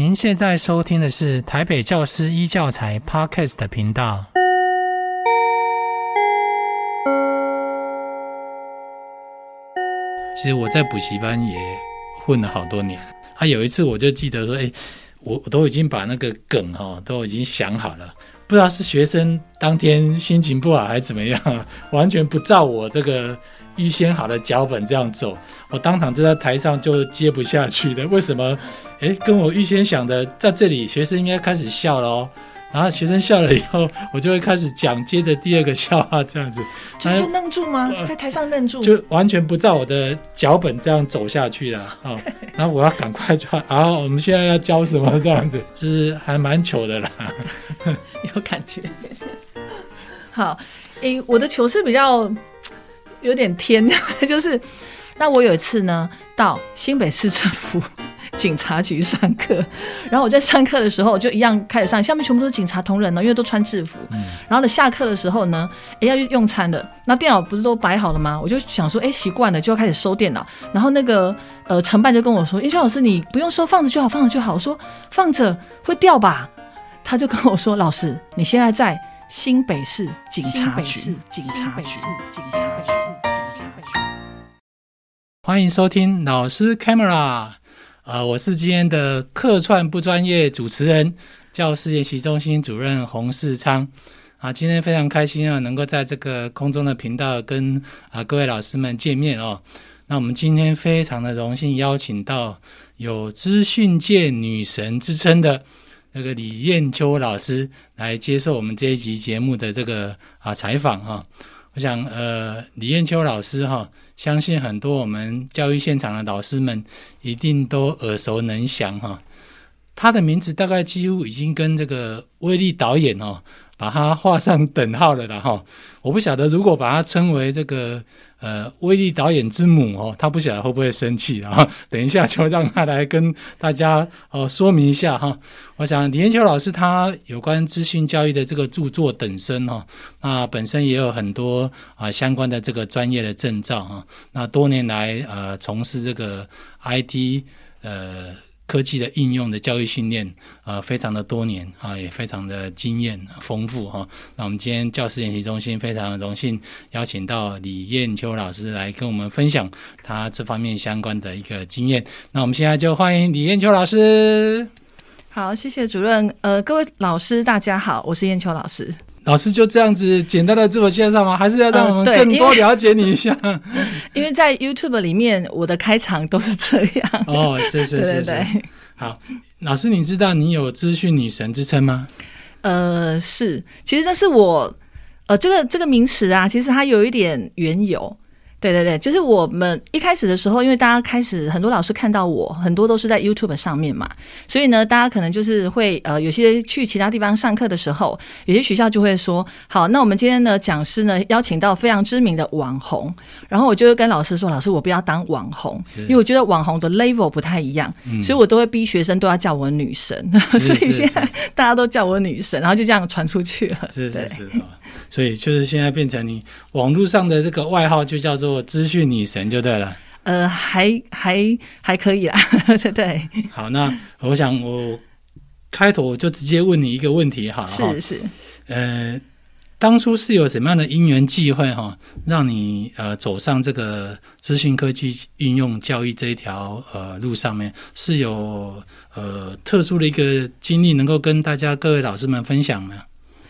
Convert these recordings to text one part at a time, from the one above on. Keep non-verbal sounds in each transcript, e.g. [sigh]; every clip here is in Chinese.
您现在收听的是台北教师一教材 Podcast 频道。其实我在补习班也混了好多年。啊，有一次我就记得说，哎，我我都已经把那个梗哈、哦、都已经想好了，不知道是学生当天心情不好还是怎么样，完全不照我这个。预先好的脚本这样走，我当场就在台上就接不下去了。为什么？诶，跟我预先想的，在这里学生应该开始笑了哦。然后学生笑了以后，我就会开始讲接着第二个笑话这样子。就就愣住吗？在台上愣住？就完全不照我的脚本这样走下去了啊！然后我要赶快穿。然后我们现在要教什么这样子？就是还蛮糗的啦，[laughs] 有感觉。[laughs] 好，诶，我的糗是比较。有点天，[laughs] 就是那我有一次呢，到新北市政府警察局上课，[laughs] 然后我在上课的时候就一样开始上，下面全部都是警察同仁呢，因为都穿制服。嗯、然后呢，下课的时候呢，哎，要去用餐的，那电脑不是都摆好了吗？我就想说，哎，习惯了就要开始收电脑。然后那个呃承办就跟我说，英秋老师，你不用收，放着就好，放着就好。我说放着会掉吧？他就跟我说，[laughs] 老师，你现在在。新北市警察局，警察局，警察局，警察局。欢迎收听老师 Camera，呃，我是今天的客串不专业主持人，教师研习中心主任洪世昌。啊，今天非常开心啊，能够在这个空中的频道跟啊各位老师们见面哦。那我们今天非常的荣幸邀请到有资讯界女神之称的。那个李艳秋老师来接受我们这一集节目的这个啊采访哈，我想呃李艳秋老师哈，相信很多我们教育现场的老师们一定都耳熟能详哈，他的名字大概几乎已经跟这个威力导演哦。把它画上等号了的哈！我不晓得如果把它称为这个呃威力导演之母哦，他不晓得会不会生气啊？等一下就让他来跟大家哦说明一下哈。我想李艳秋老师他有关资讯教育的这个著作等身哈，那本身也有很多啊相关的这个专业的证照哈。那多年来呃从事这个 IT 呃。科技的应用的教育训练，呃，非常的多年啊，也非常的经验丰富哈。那我们今天教师研习中心非常的荣幸邀请到李艳秋老师来跟我们分享他这方面相关的一个经验。那我们现在就欢迎李艳秋老师。好，谢谢主任。呃，各位老师大家好，我是艳秋老师。老师就这样子简单的自我介绍吗？还是要让我们更多了解你一下？呃、因，为因为在 YouTube 里面，我的开场都是这样。哦，是是是是，对对对。好，老师，你知道你有资讯女神之称吗？呃，是，其实这是我，呃，这个这个名词啊，其实它有一点缘由。对对对，就是我们一开始的时候，因为大家开始很多老师看到我，很多都是在 YouTube 上面嘛，所以呢，大家可能就是会呃，有些去其他地方上课的时候，有些学校就会说，好，那我们今天呢，讲师呢邀请到非常知名的网红，然后我就会跟老师说，老师我不要当网红，因为我觉得网红的 level 不太一样，嗯、所以我都会逼学生都要叫我女神，所以现在大家都叫我女神，然后就这样传出去了，是是是。所以就是现在变成你网络上的这个外号就叫做资讯女神就对了。呃，还还还可以啦，对 [laughs] 对。好，那我想我开头我就直接问你一个问题好了。是是。呃，当初是有什么样的因缘际会哈，让你呃走上这个资讯科技应用教育这一条呃路上面，是有呃特殊的一个经历能够跟大家各位老师们分享吗？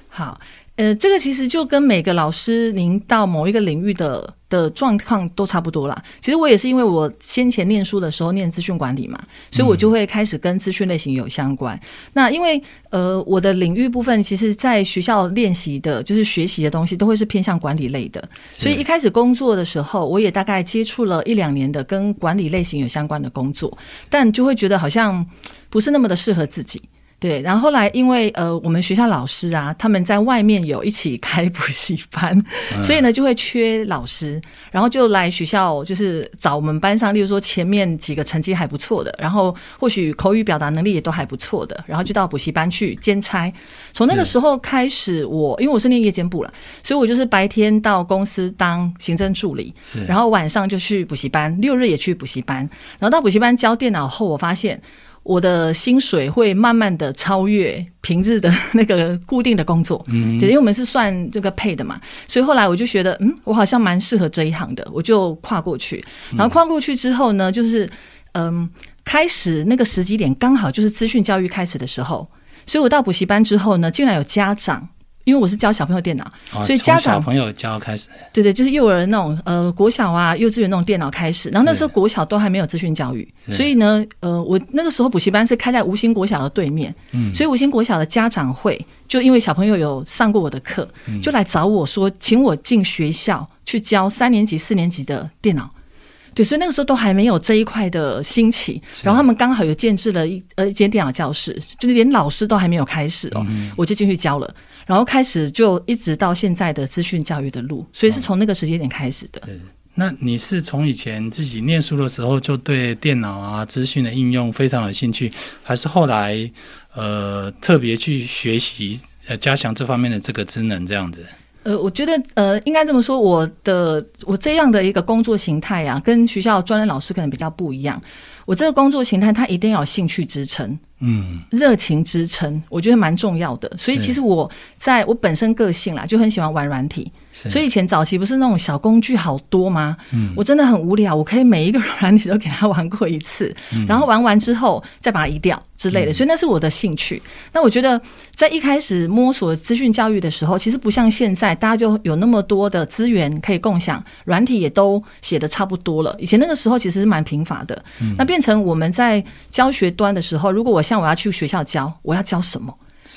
好。呃，这个其实就跟每个老师您到某一个领域的的状况都差不多啦。其实我也是因为我先前念书的时候念资讯管理嘛，所以我就会开始跟资讯类型有相关。嗯、那因为呃我的领域部分，其实在学校练习的就是学习的东西都会是偏向管理类的，所以一开始工作的时候，我也大概接触了一两年的跟管理类型有相关的工作，但就会觉得好像不是那么的适合自己。对，然后后来因为呃，我们学校老师啊，他们在外面有一起开补习班，嗯、所以呢就会缺老师，然后就来学校，就是找我们班上，例如说前面几个成绩还不错的，然后或许口语表达能力也都还不错的，然后就到补习班去兼差。从那个时候开始我，我因为我是念夜间部了，所以我就是白天到公司当行政助理，然后晚上就去补习班，六日也去补习班，然后到补习班教电脑后，我发现。我的薪水会慢慢的超越平日的那个固定的工作，嗯，对，因为我们是算这个配的嘛，所以后来我就觉得，嗯，我好像蛮适合这一行的，我就跨过去。然后跨过去之后呢，就是嗯，开始那个时机点刚好就是资讯教育开始的时候，所以我到补习班之后呢，竟然有家长。因为我是教小朋友电脑，哦、所以家长小朋友教开始，对对，就是幼儿那种呃国小啊、幼稚园那种电脑开始。然后那时候国小都还没有资讯教育，所以呢，呃，我那个时候补习班是开在吴兴国小的对面，嗯，所以吴兴国小的家长会就因为小朋友有上过我的课，就来找我说，请我进学校去教三年级、四年级的电脑。对，所以那个时候都还没有这一块的兴起，然后他们刚好有建置了一呃一间电脑教室，就是连老师都还没有开始哦，嗯、我就进去教了，然后开始就一直到现在的资讯教育的路，所以是从那个时间点开始的。嗯、那你是从以前自己念书的时候就对电脑啊资讯的应用非常有兴趣，还是后来呃特别去学习呃加强这方面的这个职能这样子？呃，我觉得呃，应该这么说，我的我这样的一个工作形态啊，跟学校专任老师可能比较不一样。我这个工作形态，它一定要有兴趣支撑。嗯，热情支撑，我觉得蛮重要的。所以其实我在我本身个性啦，就很喜欢玩软体。所以以前早期不是那种小工具好多吗？嗯，我真的很无聊，我可以每一个软体都给他玩过一次，嗯、然后玩完之后再把它移掉之类的。所以那是我的兴趣。那我觉得在一开始摸索资讯教育的时候，其实不像现在，大家就有那么多的资源可以共享，软体也都写的差不多了。以前那个时候其实是蛮贫乏的。嗯、那变成我们在教学端的时候，如果我像我要去学校教，我要教什么？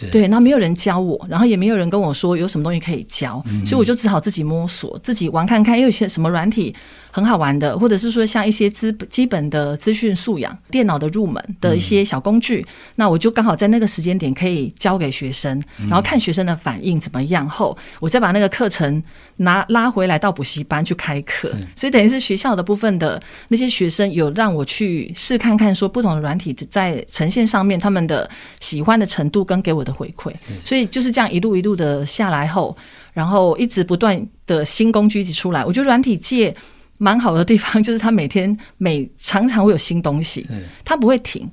对，那没有人教我，然后也没有人跟我说有什么东西可以教，嗯、所以我就只好自己摸索，自己玩看看，又有些什么软体很好玩的，或者是说像一些资基本的资讯素养、电脑的入门的一些小工具，嗯、那我就刚好在那个时间点可以教给学生，然后看学生的反应怎么样后，我再把那个课程拿拉回来到补习班去开课，所以等于是学校的部分的那些学生有让我去试看看，说不同的软体在呈现上面他们的喜欢的程度跟给我的回馈，所以就是这样一路一路的下来后，然后一直不断的新工具一直出来。我觉得软体界蛮好的地方就是它每天每常常会有新东西，它不会停。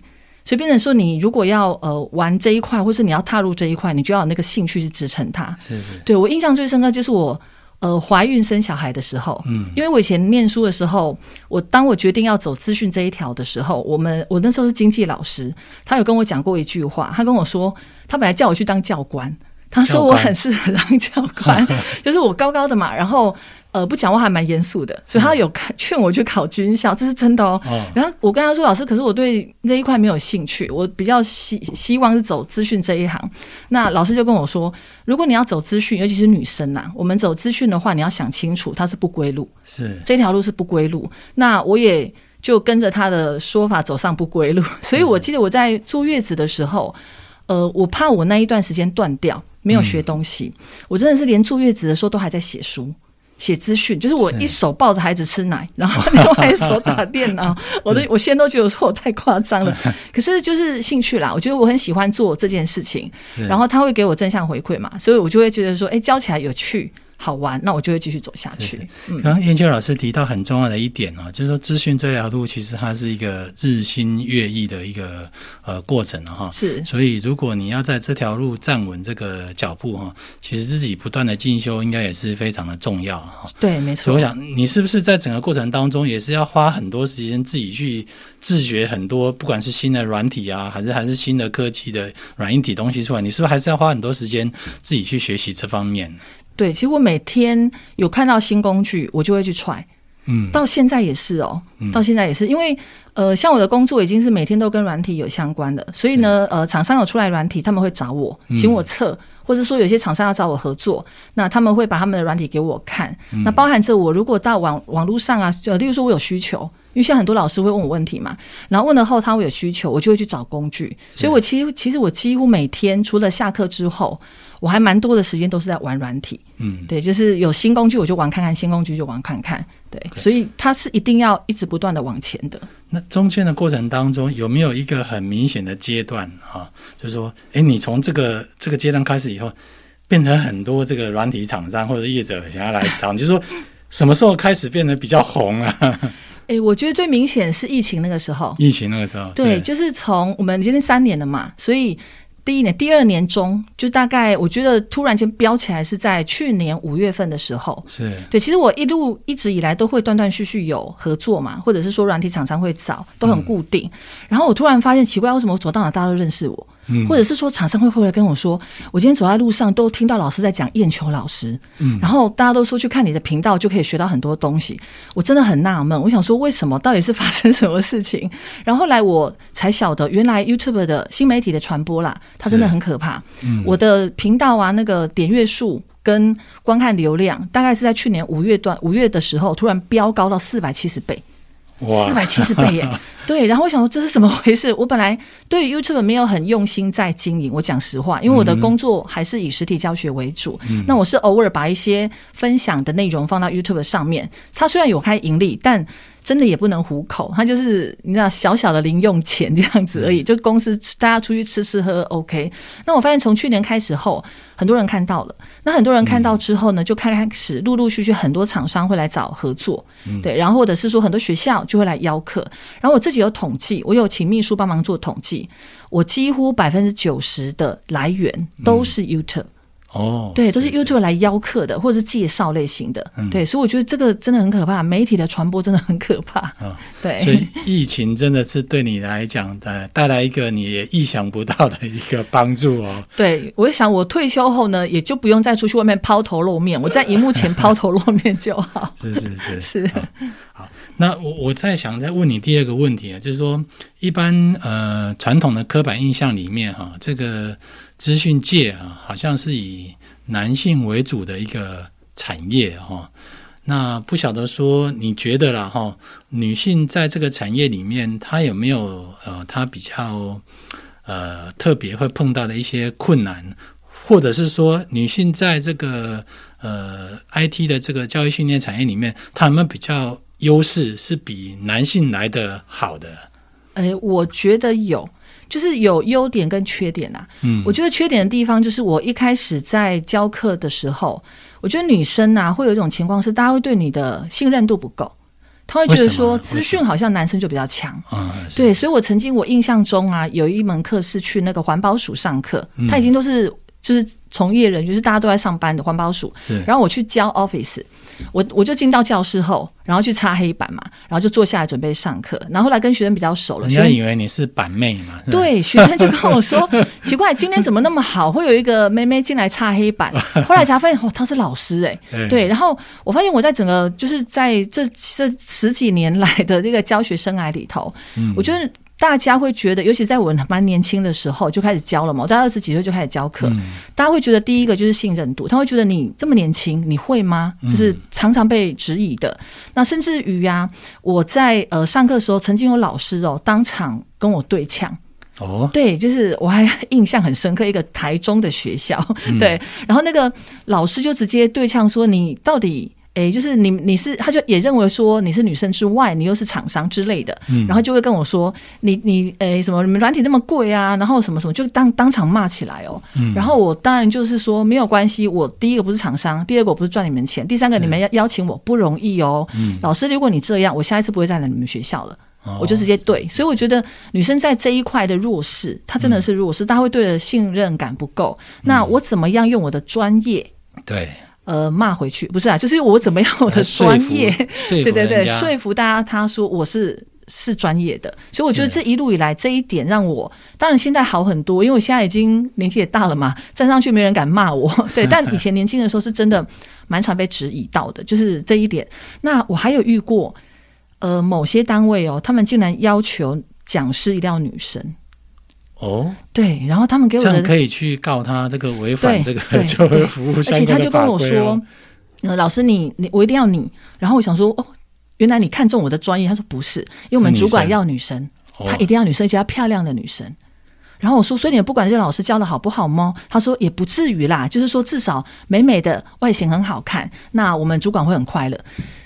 所以变成说，你如果要呃玩这一块，或是你要踏入这一块，你就要有那个兴趣去支撑它。是是，对我印象最深刻就是我。呃，怀孕生小孩的时候，嗯，因为我以前念书的时候，我当我决定要走资讯这一条的时候，我们我那时候是经济老师，他有跟我讲过一句话，他跟我说，他本来叫我去当教官，他说我很适合当教官，[laughs] 就是我高高的嘛，然后。呃，不讲话还蛮严肃的，所以他有 [laughs] 劝我去考军校，这是真的哦。哦然后我跟他说：“老师，可是我对这一块没有兴趣，我比较希希望是走资讯这一行。”那老师就跟我说：“如果你要走资讯，尤其是女生呐，我们走资讯的话，你要想清楚，它是不归路，是这条路是不归路。”那我也就跟着他的说法走上不归路。所以我记得我在坐月子的时候，呃，我怕我那一段时间断掉，没有学东西，嗯、我真的是连坐月子的时候都还在写书。写资讯，就是我一手抱着孩子吃奶，[laughs] 然后另外一手打电脑，我都我现在都觉得说我太夸张了，[laughs] 可是就是兴趣啦，我觉得我很喜欢做这件事情，然后他会给我正向回馈嘛，所以我就会觉得说，哎，教起来有趣。好玩，那我就会继续走下去。刚刚燕秋老师提到很重要的一点啊，就是说资讯这条路其实它是一个日新月异的一个呃过程哈。是，所以如果你要在这条路站稳这个脚步哈，其实自己不断的进修应该也是非常的重要哈。对，没错。所以我想，你是不是在整个过程当中也是要花很多时间自己去自学很多，不管是新的软体啊，还是还是新的科技的软硬体东西出来，你是不是还是要花很多时间自己去学习这方面？对，其实我每天有看到新工具，我就会去踹。嗯，到现在也是哦，到现在也是，因为呃，像我的工作已经是每天都跟软体有相关的，所以呢，呃，厂商有出来软体，他们会找我，请我测，或者说有些厂商要找我合作，那他们会把他们的软体给我看。那包含着我如果到网网络上啊，呃例如说我有需求，因为像很多老师会问我问题嘛，然后问了后他会有需求，我就会去找工具。所以我其实其实我几乎每天除了下课之后。我还蛮多的时间都是在玩软体，嗯，对，就是有新工具我就玩看看，新工具就玩看看，对.所以它是一定要一直不断的往前的。那中间的过程当中有没有一个很明显的阶段啊？就是说，哎，你从这个这个阶段开始以后，变成很多这个软体厂商或者业者想要来找，就是说什么时候开始变得比较红啊？哎、欸，我觉得最明显是疫情那个时候。疫情那个时候，对，是就是从我们今天三年了嘛，所以。第一年、第二年中，就大概我觉得突然间飙起来是在去年五月份的时候。是对，其实我一路一直以来都会断断续续有合作嘛，或者是说软体厂商会找，都很固定。嗯、然后我突然发现奇怪，为什么我走到哪大家都认识我？嗯，或者是说厂商会不会来跟我说，我今天走在路上都听到老师在讲燕秋老师，嗯，然后大家都说去看你的频道就可以学到很多东西，我真的很纳闷，我想说为什么，到底是发生什么事情？[laughs] 然后后来我才晓得，原来 YouTube 的新媒体的传播啦，它真的很可怕。嗯，我的频道啊，那个点阅数跟观看流量，大概是在去年五月段五月的时候，突然飙高到四百七十倍。四百七十倍耶！[laughs] 对，然后我想说这是怎么回事？[laughs] 我本来对 YouTube 没有很用心在经营，我讲实话，因为我的工作还是以实体教学为主。嗯、那我是偶尔把一些分享的内容放到 YouTube 上面，它虽然有开盈利，但真的也不能糊口，他就是你知道小小的零用钱这样子而已。就公司大家出去吃吃喝喝 OK。那我发现从去年开始后，很多人看到了。那很多人看到之后呢，就开开始陆陆续续很多厂商会来找合作，对，然后或者是说很多学校就会来邀客。然后我自己有统计，我有请秘书帮忙做统计，我几乎百分之九十的来源都是 YouTube。哦，对，都是 YouTube 来邀客的，或者是介绍类型的，嗯、对，所以我觉得这个真的很可怕，媒体的传播真的很可怕。哦、[laughs] 对，所以疫情真的是对你来讲的带来一个你也意想不到的一个帮助哦。[laughs] 对，我想我退休后呢，也就不用再出去外面抛头露面，我在荧幕前抛头露面就好。[laughs] 是是是是。好，好，那我我在想再问你第二个问题啊，就是说一般呃传统的刻板印象里面哈、这个。资讯界啊，好像是以男性为主的一个产业哈。那不晓得说，你觉得啦哈，女性在这个产业里面，她有没有呃，她比较呃特别会碰到的一些困难，或者是说，女性在这个呃 IT 的这个教育训练产业里面，她有没有比较优势，是比男性来的好的？哎，我觉得有。就是有优点跟缺点啊。嗯，我觉得缺点的地方就是我一开始在教课的时候，我觉得女生啊会有一种情况是，大家会对你的信任度不够，他会觉得说资讯好像男生就比较强。啊，对，所以我曾经我印象中啊，有一门课是去那个环保署上课，他已经都是就是。从业人就是大家都在上班的环保署，是。然后我去教 Office，我我就进到教室后，然后去擦黑板嘛，然后就坐下来准备上课。然后后来跟学生比较熟了，人家以为你是板妹嘛？对，学生就跟我说 [laughs] 奇怪，今天怎么那么好，会有一个妹妹进来擦黑板。[laughs] 后来才发现哦，她是老师哎、欸，对。然后我发现我在整个就是在这这十几年来的这个教学生涯里头，嗯，我觉得。大家会觉得，尤其在我蛮年轻的时候就开始教了嘛，我在二十几岁就开始教课。嗯、大家会觉得，第一个就是信任度，他会觉得你这么年轻，你会吗？就是常常被质疑的。嗯、那甚至于呀、啊，我在呃上课的时候，曾经有老师哦当场跟我对呛。哦，对，就是我还印象很深刻，一个台中的学校，嗯、[laughs] 对，然后那个老师就直接对呛说：“你到底？”哎，就是你，你是，他就也认为说你是女生之外，你又是厂商之类的，嗯，然后就会跟我说，你你哎什么，你们软体那么贵啊，然后什么什么，就当当场骂起来哦。嗯，然后我当然就是说没有关系，我第一个不是厂商，第二个我不是赚你们钱，第三个你们要邀请我不容易哦。嗯，老师，如果你这样，我下一次不会再来你们学校了，哦，我就直接对。所以我觉得女生在这一块的弱势，她真的是弱势，她，嗯，会对的信任感不够。那我怎么样用我的专业？对。呃，骂回去不是啊，就是我怎么样我的专业，[laughs] 对对对，说服大家，他说我是是专业的，所以我觉得这一路以来这一点让我，当然现在好很多，因为我现在已经年纪也大了嘛，站上去没人敢骂我，[laughs] 对，但 [laughs] 以前年轻的时候是真的蛮常被质疑到的，就是这一点。那我还有遇过，呃，某些单位哦，他们竟然要求讲师一定要女生。哦，对，然后他们给我的这样可以去告他这个违反这个 [laughs] 就业服务相关的法规，哦，而且他就跟我说，呃，老师你你我一定要你。然后我想说，哦，原来你看中我的专业。他说不是，因为我们主管要女生，他一定要女生，而且要漂亮的女生。然后我说，所以你不管这个老师教的好不好吗？他说也不至于啦，就是说至少美美的外形很好看，那我们主管会很快乐。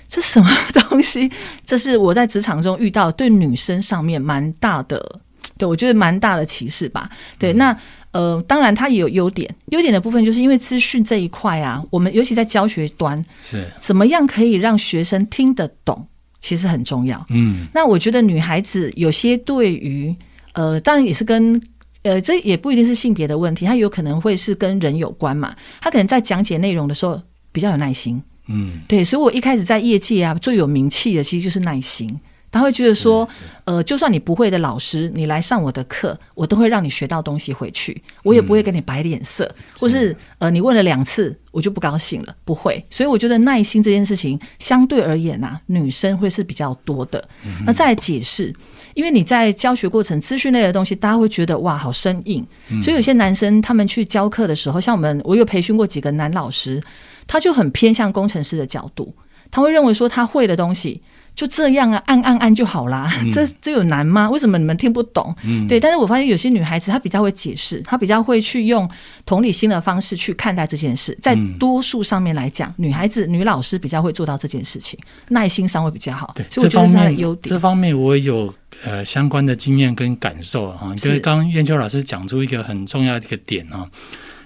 这什么东西？这是我在职场中遇到对女生上面蛮大的。对，我觉得蛮大的歧视吧。对，嗯、那呃，当然它也有优点。优点的部分就是因为资讯这一块啊，我们尤其在教学端，是怎么样可以让学生听得懂其实很重要。嗯，那我觉得女孩子有些对于呃，当然也是跟呃，这也不一定是性别的问题，她有可能会是跟人有关嘛。她可能在讲解内容的时候比较有耐心。嗯，对，所以我一开始在业界啊，最有名气的其实就是耐心。他会觉得说，呃，就算你不会的老师，你来上我的课，我都会让你学到东西回去，我也不会跟你摆脸色，嗯、或是呃，你问了两次，我就不高兴了，不会。所以我觉得耐心这件事情相对而言啊，女生会是比较多的。嗯、那再来解释，因为你在教学过程资讯类的东西，大家会觉得哇，好生硬。嗯、所以有些男生他们去教课的时候，像我们，我有培训过几个男老师，他就很偏向工程师的角度，他会认为说他会的东西。就这样啊，按按按就好啦。嗯、这这有难吗？为什么你们听不懂？嗯、对，但是我发现有些女孩子她比较会解释，她比较会去用同理心的方式去看待这件事。在多数上面来讲，嗯、女孩子女老师比较会做到这件事情，耐心上会比较好。对，所以我觉得是她的优点。这方面我有呃相关的经验跟感受啊。就是刚刚燕秋老师讲出一个很重要的一个点啊，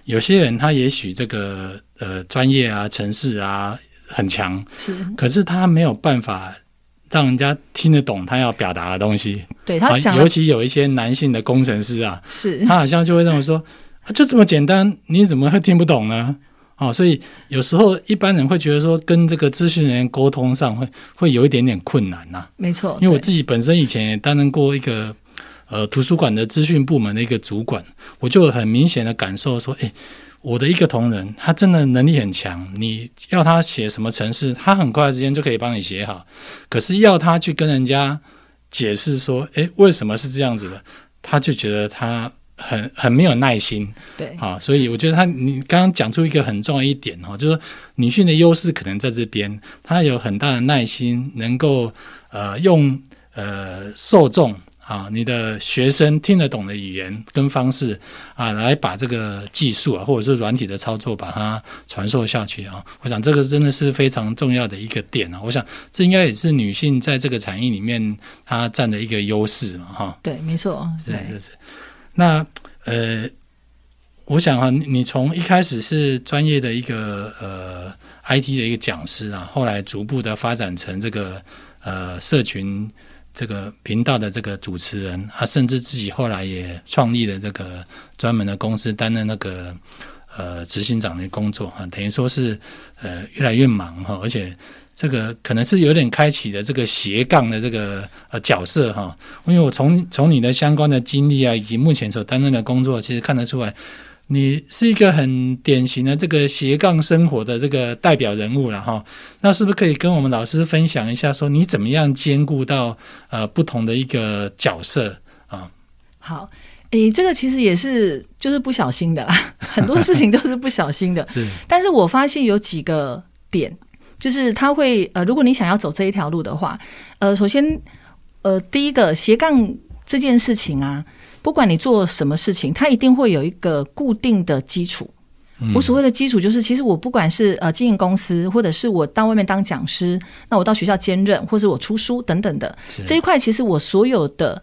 有些人他也许这个呃专业啊、城市啊很强，是，可是他没有办法。让人家听得懂他要表达的东西，对他讲，尤其有一些男性的工程师啊，是他好像就会认为说，就这么简单，你怎么会听不懂呢？哦，所以有时候一般人会觉得说，跟这个资讯人员沟通上会会有一点点困难呐、啊。没错，因为我自己本身以前也担任过一个呃图书馆的资讯部门的一个主管，我就很明显的感受说，哎。我的一个同仁，他真的能力很强，你要他写什么程式，他很快的时间就可以帮你写好。可是要他去跟人家解释说，诶，为什么是这样子的，他就觉得他很很没有耐心。对，啊，所以我觉得他，你刚刚讲出一个很重要一点哈，就是说女性的优势可能在这边，她有很大的耐心，能够呃用呃受众。啊，你的学生听得懂的语言跟方式啊，来把这个技术啊，或者是软体的操作，把它传授下去啊。我想这个真的是非常重要的一个点啊。我想这应该也是女性在这个产业里面她占的一个优势嘛，哈。对，没错，是是是。那呃，我想啊，你从一开始是专业的一个呃 IT 的一个讲师啊，后来逐步的发展成这个呃社群。这个频道的这个主持人，他甚至自己后来也创立了这个专门的公司，担任那个呃执行长的工作啊，等于说是呃越来越忙哈，而且这个可能是有点开启了这个斜杠的这个呃角色哈，因为我从从你的相关的经历啊，以及目前所担任的工作，其实看得出来。你是一个很典型的这个斜杠生活的这个代表人物了哈，那是不是可以跟我们老师分享一下，说你怎么样兼顾到呃不同的一个角色啊？好，诶，这个其实也是就是不小心的啦，[laughs] 很多事情都是不小心的。[laughs] 是，但是我发现有几个点，就是他会呃，如果你想要走这一条路的话，呃，首先呃，第一个斜杠这件事情啊。不管你做什么事情，它一定会有一个固定的基础。嗯、我所谓的基础，就是其实我不管是呃经营公司，或者是我到外面当讲师，那我到学校兼任，或是我出书等等的这一块，其实我所有的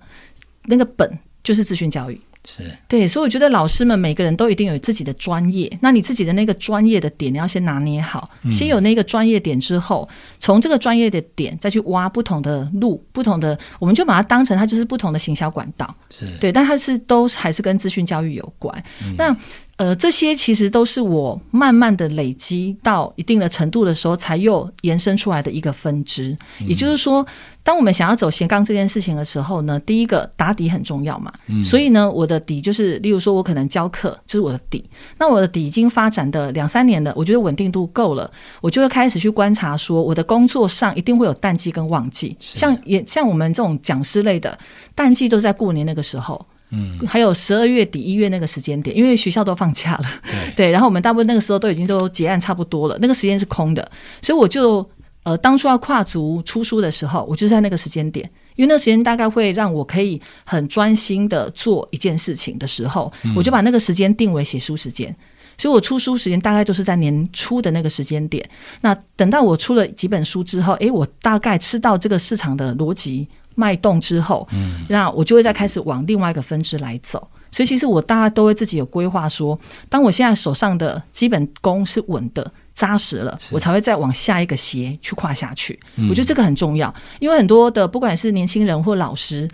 那个本就是资讯教育。是。对，所以我觉得老师们每个人都一定有自己的专业，那你自己的那个专业的点，你要先拿捏好，嗯、先有那个专业点之后，从这个专业的点再去挖不同的路，不同的，我们就把它当成它就是不同的行销管道，是。对，但它是都还是跟资讯教育有关。嗯、那呃，这些其实都是我慢慢的累积到一定的程度的时候，才又延伸出来的一个分支。嗯、也就是说，当我们想要走斜杠这件事情的时候呢，第一个打底很重要嘛。嗯、所以呢，我的底就是，例如说，我可能教课，就是我的底。那我的底已经发展的两三年了，我觉得稳定度够了，我就会开始去观察说，我的工作上一定会有淡季跟旺季。像也像我们这种讲师类的，淡季都在过年那个时候。嗯，还有十二月底一月那个时间点，因为学校都放假了，对，[laughs] 对，然后我们大部分那个时候都已经都结案差不多了，那个时间是空的，所以我就呃当初要跨足出书的时候，我就在那个时间点，因为那个时间大概会让我可以很专心的做一件事情的时候，嗯、我就把那个时间定为写书时间，所以我出书时间大概就是在年初的那个时间点。那等到我出了几本书之后，诶，我大概知道这个市场的逻辑。脉动之后，嗯，那我就会再开始往另外一个分支来走。所以其实我大家都会自己有规划，说当我现在手上的基本功是稳的、扎实了，我才会再往下一个斜去跨下去。我觉得这个很重要，因为很多的不管是年轻人或老师。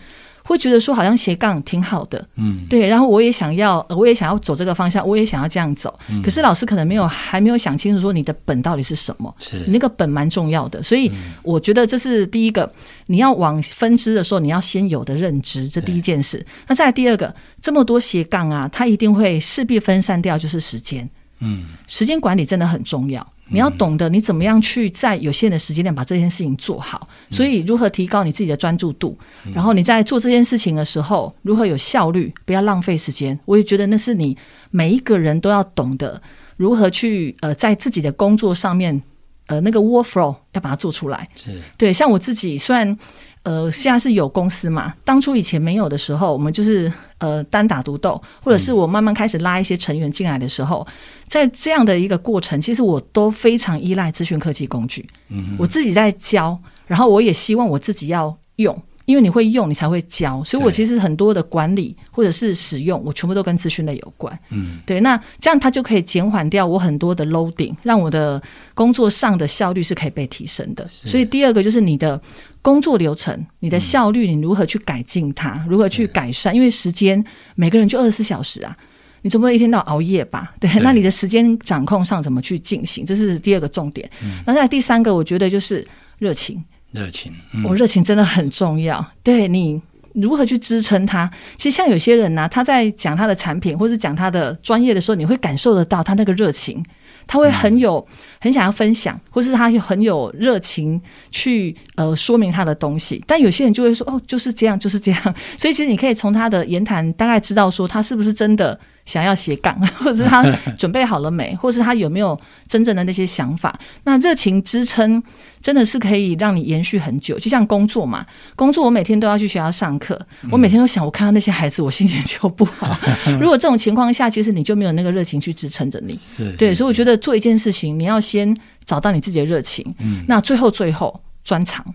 会觉得说好像斜杠挺好的，嗯，对，然后我也想要，我也想要走这个方向，我也想要这样走。嗯、可是老师可能没有还没有想清楚说你的本到底是什么，是你那个本蛮重要的。所以我觉得这是第一个，你要往分支的时候，你要先有的认知，这第一件事。那再来第二个，这么多斜杠啊，它一定会势必分散掉，就是时间。嗯，时间管理真的很重要。你要懂得你怎么样去在有限的时间内把这件事情做好，所以如何提高你自己的专注度，然后你在做这件事情的时候如何有效率，不要浪费时间。我也觉得那是你每一个人都要懂得如何去呃在自己的工作上面呃那个 workflow 要把它做出来。是对，像我自己虽然。呃，现在是有公司嘛？当初以前没有的时候，我们就是呃单打独斗，或者是我慢慢开始拉一些成员进来的时候，在这样的一个过程，其实我都非常依赖资讯科技工具。嗯，我自己在教，然后我也希望我自己要用。因为你会用，你才会教，所以我其实很多的管理或者是使用，我全部都跟资讯类有关。嗯，对，那这样它就可以减缓掉我很多的 loading，让我的工作上的效率是可以被提升的。所以第二个就是你的工作流程，你的效率，你如何去改进它，如何去改善？因为时间每个人就二十四小时啊，你总不能一天到晚熬夜吧？对，那你的时间掌控上怎么去进行？这是第二个重点。那在第三个，我觉得就是热情。热情，我、嗯、热情真的很重要。对，你如何去支撑他？其实像有些人呢、啊，他在讲他的产品或是讲他的专业的时候，你会感受得到他那个热情，他会很有很想要分享，或是他有很有热情去呃说明他的东西。但有些人就会说哦，就是这样，就是这样。所以其实你可以从他的言谈大概知道说他是不是真的。想要斜杠，[laughs] 或者是他 [laughs] 准备好了没，或是他有没有真正的那些想法？那热情支撑真的是可以让你延续很久。就像工作嘛，工作我每天都要去学校上课，我每天都想，我看到那些孩子，我心情就不好。[laughs] 如果这种情况下，其实你就没有那个热情去支撑着你。是，对，所以我觉得做一件事情，你要先找到你自己的热情。嗯，那最后最后专长，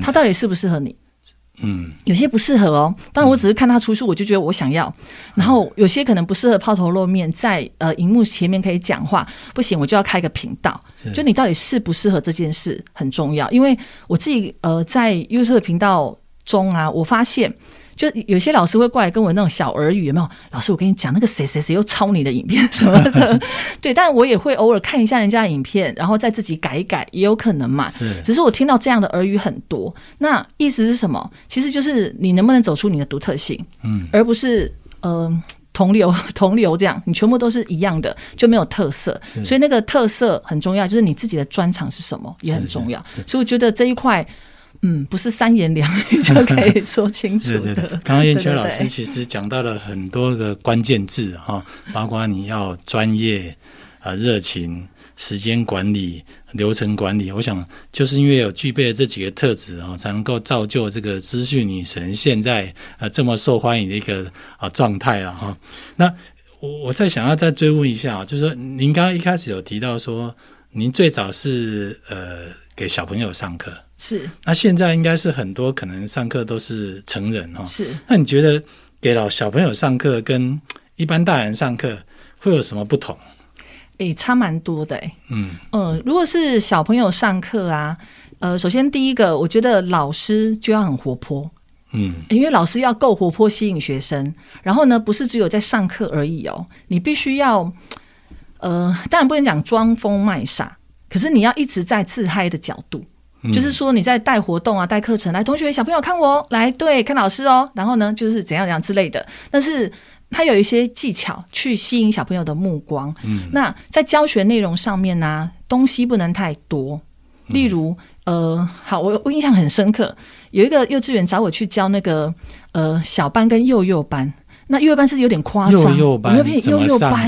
他到底适不适合你？嗯，有些不适合哦。当然，我只是看他出书，我就觉得我想要。然后有些可能不适合抛头露面，在呃荧幕前面可以讲话，不行，我就要开个频道。就你到底适不适合这件事很重要，因为我自己呃在 YouTube 频道中啊，我发现。就有些老师会过来跟我那种小耳语，有没有？老师，我跟你讲，那个谁谁谁又抄你的影片什么的，[laughs] 对。但我也会偶尔看一下人家的影片，然后再自己改一改，也有可能嘛。是。只是我听到这样的耳语很多，那意思是什么？其实就是你能不能走出你的独特性，嗯，而不是呃同流 [laughs] 同流这样，你全部都是一样的就没有特色。所以那个特色很重要，就是你自己的专长是什么也很重要。所以我觉得这一块。嗯，不是三言两语就可以说清楚的。对对对，[laughs] 刚刚燕秋老师其实讲到了很多个关键字哈，包括你要专业啊、热情、时间管理、流程管理。我想就是因为有具备了这几个特质啊，才能够造就这个资讯女神现在啊这么受欢迎的一个啊状态了哈。那我我再想要再追问一下啊，就是说您刚刚一开始有提到说，您最早是呃给小朋友上课。是，那现在应该是很多可能上课都是成人哈。是，那你觉得给老小朋友上课跟一般大人上课会有什么不同？诶，差蛮多的诶。嗯嗯，如果是小朋友上课啊，呃，首先第一个，我觉得老师就要很活泼。嗯，因为老师要够活泼，吸引学生。然后呢，不是只有在上课而已哦，你必须要，呃，当然不能讲装疯卖傻，可是你要一直在自嗨的角度。就是说你在带活动啊，带课程，来同学小朋友看我，来对看老师哦，然后呢就是怎样怎样之类的。但是他有一些技巧去吸引小朋友的目光。嗯，那在教学内容上面呢、啊，东西不能太多。例如，呃，好，我我印象很深刻，有一个幼稚园找我去教那个呃小班跟幼幼班，那幼幼班是有点夸张，幼幼班，幼幼班，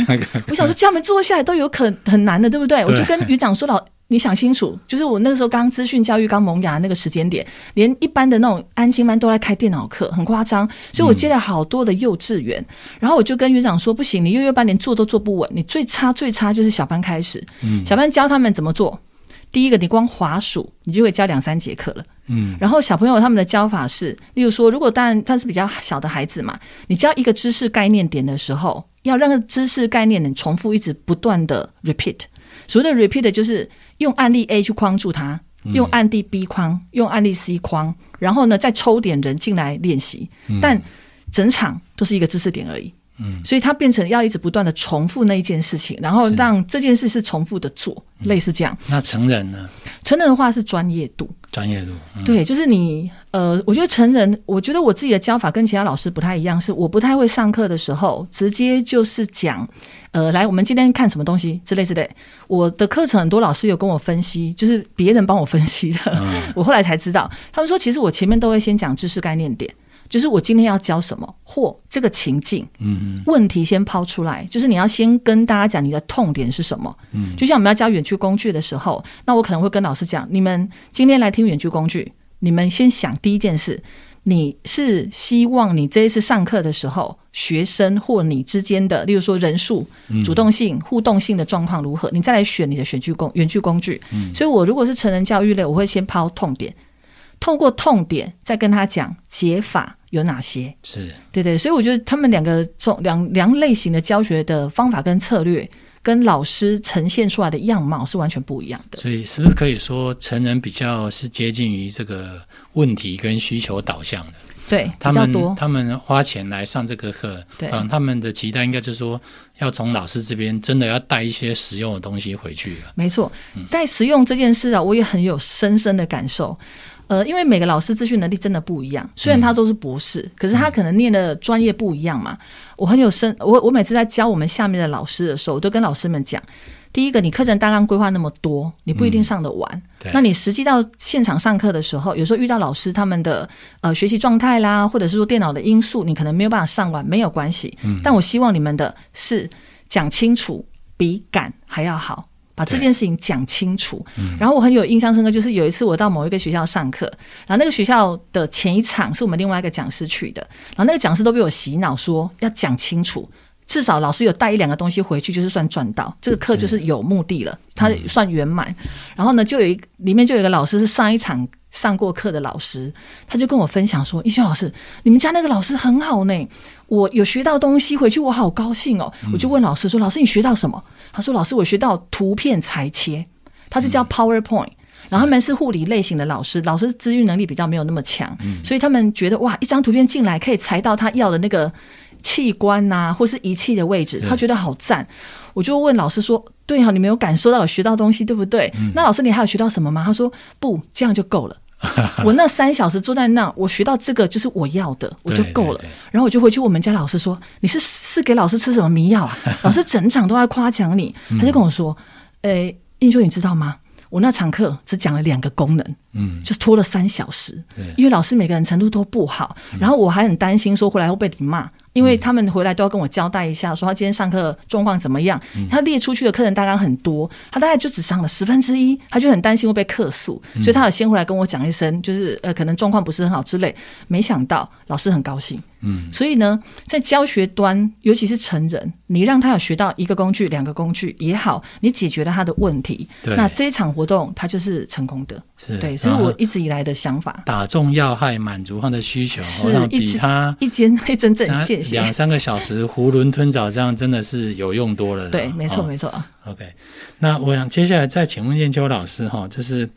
我想说叫他们坐下来都有可很难的，对不对？对，我就跟园长说老。你想清楚，就是我那个时候刚资讯教育刚萌芽的那个时间点，连一般的那种安心班都在开电脑课，很夸张。所以我接了好多的幼稚园，嗯、然后我就跟园长说：“不行，你幼幼班连坐都坐不稳，你最差最差就是小班开始。嗯、小班教他们怎么做，第一个，你光滑鼠，你就会教两三节课了。嗯，然后小朋友他们的教法是，例如说，如果当然他是比较小的孩子嘛，你教一个知识概念点的时候，要让知识概念点重复一直不断的 repeat。所谓的 repeat 就是用案例 A 去框住它，用案例 B 框，用案例 C 框，然后呢再抽点人进来练习，但整场都是一个知识点而已。嗯，所以它变成要一直不断的重复那一件事情，然后让这件事是重复的做，类似这样。那成人呢？成人的话是专业度，专业度。嗯、对，就是你呃，我觉得成人，我觉得我自己的教法跟其他老师不太一样，是我不太会上课的时候直接就是讲，呃，来，我们今天看什么东西之类之类。我的课程很多老师有跟我分析，就是别人帮我分析的，嗯、[laughs] 我后来才知道，他们说其实我前面都会先讲知识概念点。就是我今天要教什么，或这个情境，嗯，问题先抛出来，就是你要先跟大家讲你的痛点是什么，嗯，就像我们要教远距工具的时候，那我可能会跟老师讲，你们今天来听远距工具，你们先想第一件事，你是希望你这一次上课的时候，学生或你之间的，例如说人数、主动性、互动性的状况如何，你再来选你的选具工远距工具，嗯，所以我如果是成人教育类，我会先抛痛点，透过痛点再跟他讲解法。有哪些？是对对，所以我觉得他们两个种两两类型的教学的方法跟策略，跟老师呈现出来的样貌是完全不一样的。所以是不是可以说，成人比较是接近于这个问题跟需求导向的？对，他们他们花钱来上这个课，对，嗯，他们的期待应该就是说，要从老师这边真的要带一些实用的东西回去了。没错，带实用这件事啊，我也很有深深的感受。呃，因为每个老师资讯能力真的不一样，虽然他都是博士，嗯、可是他可能念的专业不一样嘛。嗯、我很有深，我我每次在教我们下面的老师的时候，我都跟老师们讲：第一个，你课程大纲规划那么多，你不一定上得完。嗯、那你实际到现场上课的时候，有时候遇到老师他们的呃学习状态啦，或者是说电脑的因素，你可能没有办法上完，没有关系。嗯。但我希望你们的是讲清楚，比赶还要好。把这件事情讲清楚，嗯、然后我很有印象深刻，就是有一次我到某一个学校上课，然后那个学校的前一场是我们另外一个讲师去的，然后那个讲师都被我洗脑说要讲清楚，至少老师有带一两个东西回去，就是算赚到，这个课就是有目的了，他算圆满。然后呢，就有一里面就有一个老师是上一场上过课的老师，他就跟我分享说：“一修老师，你们家那个老师很好呢，我有学到东西回去，我好高兴哦。”我就问老师说：“老师，你学到什么？”他说：“老师，我学到图片裁切，他是叫 PowerPoint，、嗯、然后他们是护理类型的老师，老师资讯能力比较没有那么强，嗯、所以他们觉得哇，一张图片进来可以裁到他要的那个器官呐、啊，或是仪器的位置，他觉得好赞。我就问老师说：对啊，你没有感受到有学到东西，对不对？嗯、那老师，你还有学到什么吗？他说：不，这样就够了。[laughs] 我那三小时坐在那，我学到这个就是我要的，我就够了。然后我就回去，我们家老师说：你是是给老师吃什么迷药啊？[laughs] 老师整场都在夸奖你，他就跟我说：诶，映修，你知道吗？我那场课只讲了两个功能，嗯，就拖了三小时，因为老师每个人程度都不好，然后我还很担心说回来会被你骂。因为他们回来都要跟我交代一下，说他今天上课状况怎么样。他列出去的课程大纲很多，他大概就只上了十分之一，他就很担心会被客诉，所以他有先回来跟我讲一声，就是呃可能状况不是很好之类。没想到老师很高兴。嗯，所以呢，在教学端，尤其是成人，你让他有学到一个工具、两个工具也好，你解决了他的问题，对那这一场活动他就是成功的。是对，这是我一直以来的想法。打中要害，满足他的需求，是比他一针一针见血，两三个小时囫囵吞枣，这样真的是有用多了。对，没错，没错。OK，那我想接下来再请问燕秋老师哈，就是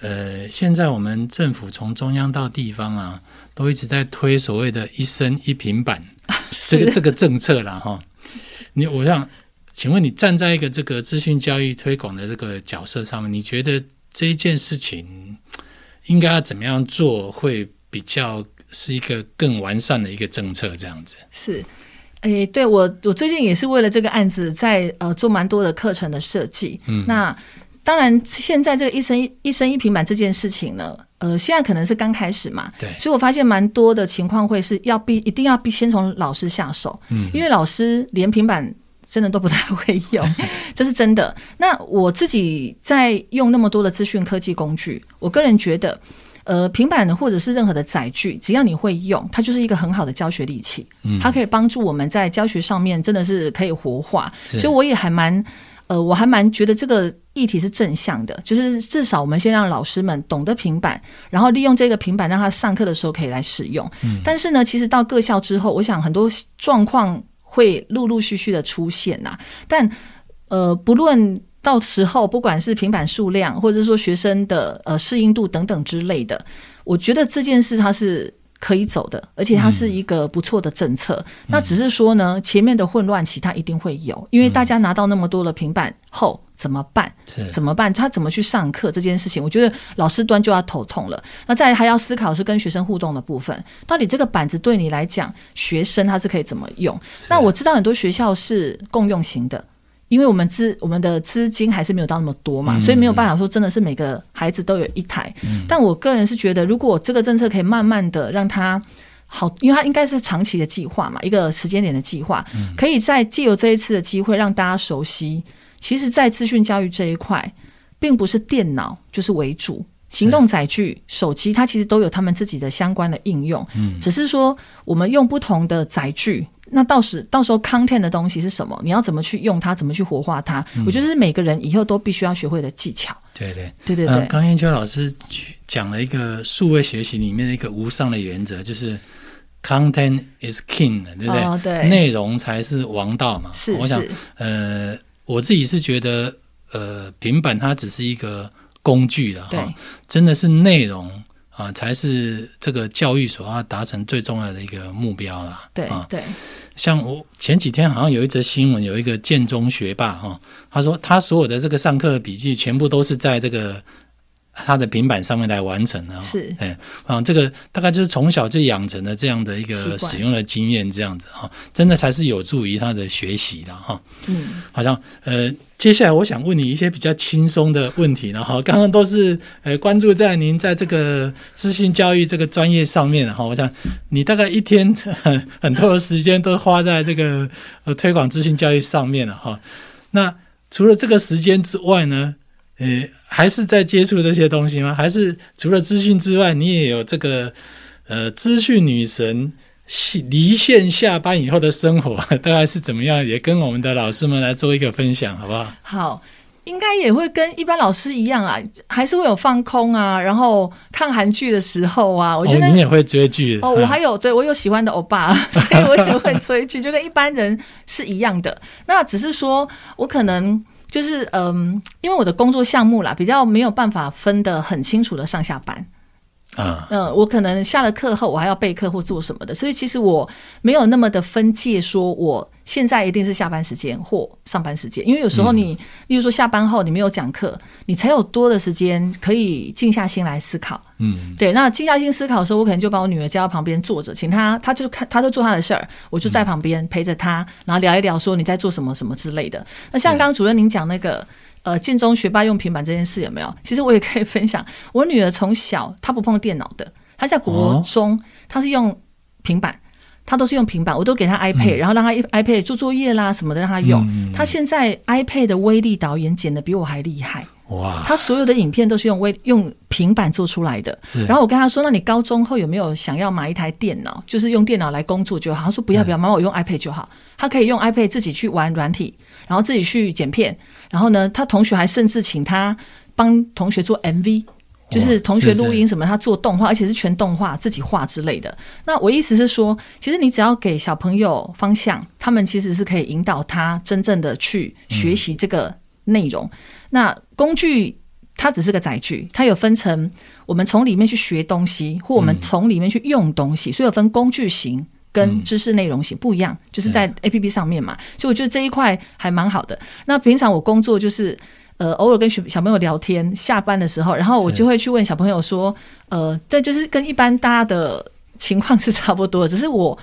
呃，现在我们政府从中央到地方啊。都一直在推所谓的一生一平板，[laughs] 这个是这个政策了哈。你我想请问你站在一个这个资讯教育推广的这个角色上面，你觉得这一件事情应该要怎么样做，会比较是一个更完善的一个政策？这样子是，哎，对我我最近也是为了这个案子在呃做蛮多的课程的设计。嗯，那当然现在这个一生一一生一平板这件事情呢。呃，现在可能是刚开始嘛，对，所以我发现蛮多的情况会是要必一定要必先从老师下手，嗯，因为老师连平板真的都不太会用，[laughs] 这是真的。那我自己在用那么多的资讯科技工具，我个人觉得，呃，平板或者是任何的载具，只要你会用，它就是一个很好的教学利器，嗯，它可以帮助我们在教学上面真的是可以活化，所以我也还蛮。呃，我还蛮觉得这个议题是正向的，就是至少我们先让老师们懂得平板，然后利用这个平板让他上课的时候可以来使用。嗯，但是呢，其实到各校之后，我想很多状况会陆陆续续的出现呐。但呃，不论到时候不管是平板数量，或者说学生的呃适应度等等之类的，我觉得这件事它是。可以走的，而且它是一个不错的政策。嗯、那只是说呢，前面的混乱期它一定会有，因为大家拿到那么多的平板后怎么办？怎么办？他怎么去上课这件事情，我觉得老师端就要头痛了。那再来还要思考是跟学生互动的部分，到底这个板子对你来讲，学生他是可以怎么用？那我知道很多学校是共用型的。因为我们资我们的资金还是没有到那么多嘛，所以没有办法说真的是每个孩子都有一台。但我个人是觉得，如果这个政策可以慢慢的让它好，因为它应该是长期的计划嘛，一个时间点的计划，可以在借由这一次的机会让大家熟悉。其实，在资讯教育这一块，并不是电脑就是为主，行动载具、手机，它其实都有他们自己的相关的应用。只是说我们用不同的载具。那到时到时候 content 的东西是什么？你要怎么去用它？怎么去活化它？嗯、我觉得是每个人以后都必须要学会的技巧。对对对对对。刚燕秋老师讲了一个数位学习里面的一个无上的原则，就是 content is king，对不对？哦、对。内容才是王道嘛。是。我想，呃，我自己是觉得，呃，平板它只是一个工具了哈，真的是内容。啊，才是这个教育所要达成最重要的一个目标了。对啊，对。像我前几天好像有一则新闻，有一个建中学霸哈，他说他所有的这个上课笔记全部都是在这个他的平板上面来完成的。是，哎，啊，这个大概就是从小就养成了这样的一个使用的经验，这样子哈，真的才是有助于他的学习的哈。嗯，好像呃。接下来我想问你一些比较轻松的问题了哈，刚刚都是呃关注在您在这个资讯教育这个专业上面哈，我想你大概一天 [laughs] 很多的时间都花在这个呃推广资讯教育上面了哈。那除了这个时间之外呢，呃还是在接触这些东西吗？还是除了资讯之外，你也有这个呃资讯女神？离线下班以后的生活 [laughs] 大概是怎么样？也跟我们的老师们来做一个分享，好不好？好，应该也会跟一般老师一样啊，还是会有放空啊，然后看韩剧的时候啊，我觉得、哦、你也会追剧哦。我还有，对我有喜欢的欧巴，[laughs] 所以我也会追剧，就跟一般人是一样的。那只是说我可能就是嗯，因为我的工作项目啦，比较没有办法分得很清楚的上下班。啊，嗯，我可能下了课后我还要备课或做什么的，所以其实我没有那么的分界，说我现在一定是下班时间或上班时间，因为有时候你，例如说下班后你没有讲课，你才有多的时间可以静下心来思考。嗯，对，那静下心思考的时候，我可能就把我女儿叫到旁边坐着，请她，她就看，她就做她的事儿，我就在旁边陪着她，然后聊一聊，说你在做什么什么之类的。那像刚刚主任您讲那个。呃，建中学霸用平板这件事有没有？其实我也可以分享。我女儿从小她不碰电脑的，她在国中她是用平板，她都是用平板，我都给她 iPad，然后让她 iPad 做作业啦什么的让她用。她现在 iPad 的威力导演剪得比我还厉害。哇！他所有的影片都是用微用平板做出来的。然后我跟他说：“那你高中后有没有想要买一台电脑？就是用电脑来工作就好。”他说：“不要不要，妈妈我用 iPad 就好。”他可以用 iPad 自己去玩软体，然后自己去剪片。然后呢，他同学还甚至请他帮同学做 MV，就是同学录音什么，他做动画，而且是全动画自己画之类的。那我意思是说，其实你只要给小朋友方向，他们其实是可以引导他真正的去学习这个内容。那工具它只是个载具，它有分成我们从里面去学东西，或我们从里面去用东西，所以有分工具型跟知识内容型不一样，就是在 APP 上面嘛。所以我觉得这一块还蛮好的。那平常我工作就是呃偶尔跟小小朋友聊天，下班的时候，然后我就会去问小朋友说，呃，对，就是跟一般大家的情况是差不多的，只是我。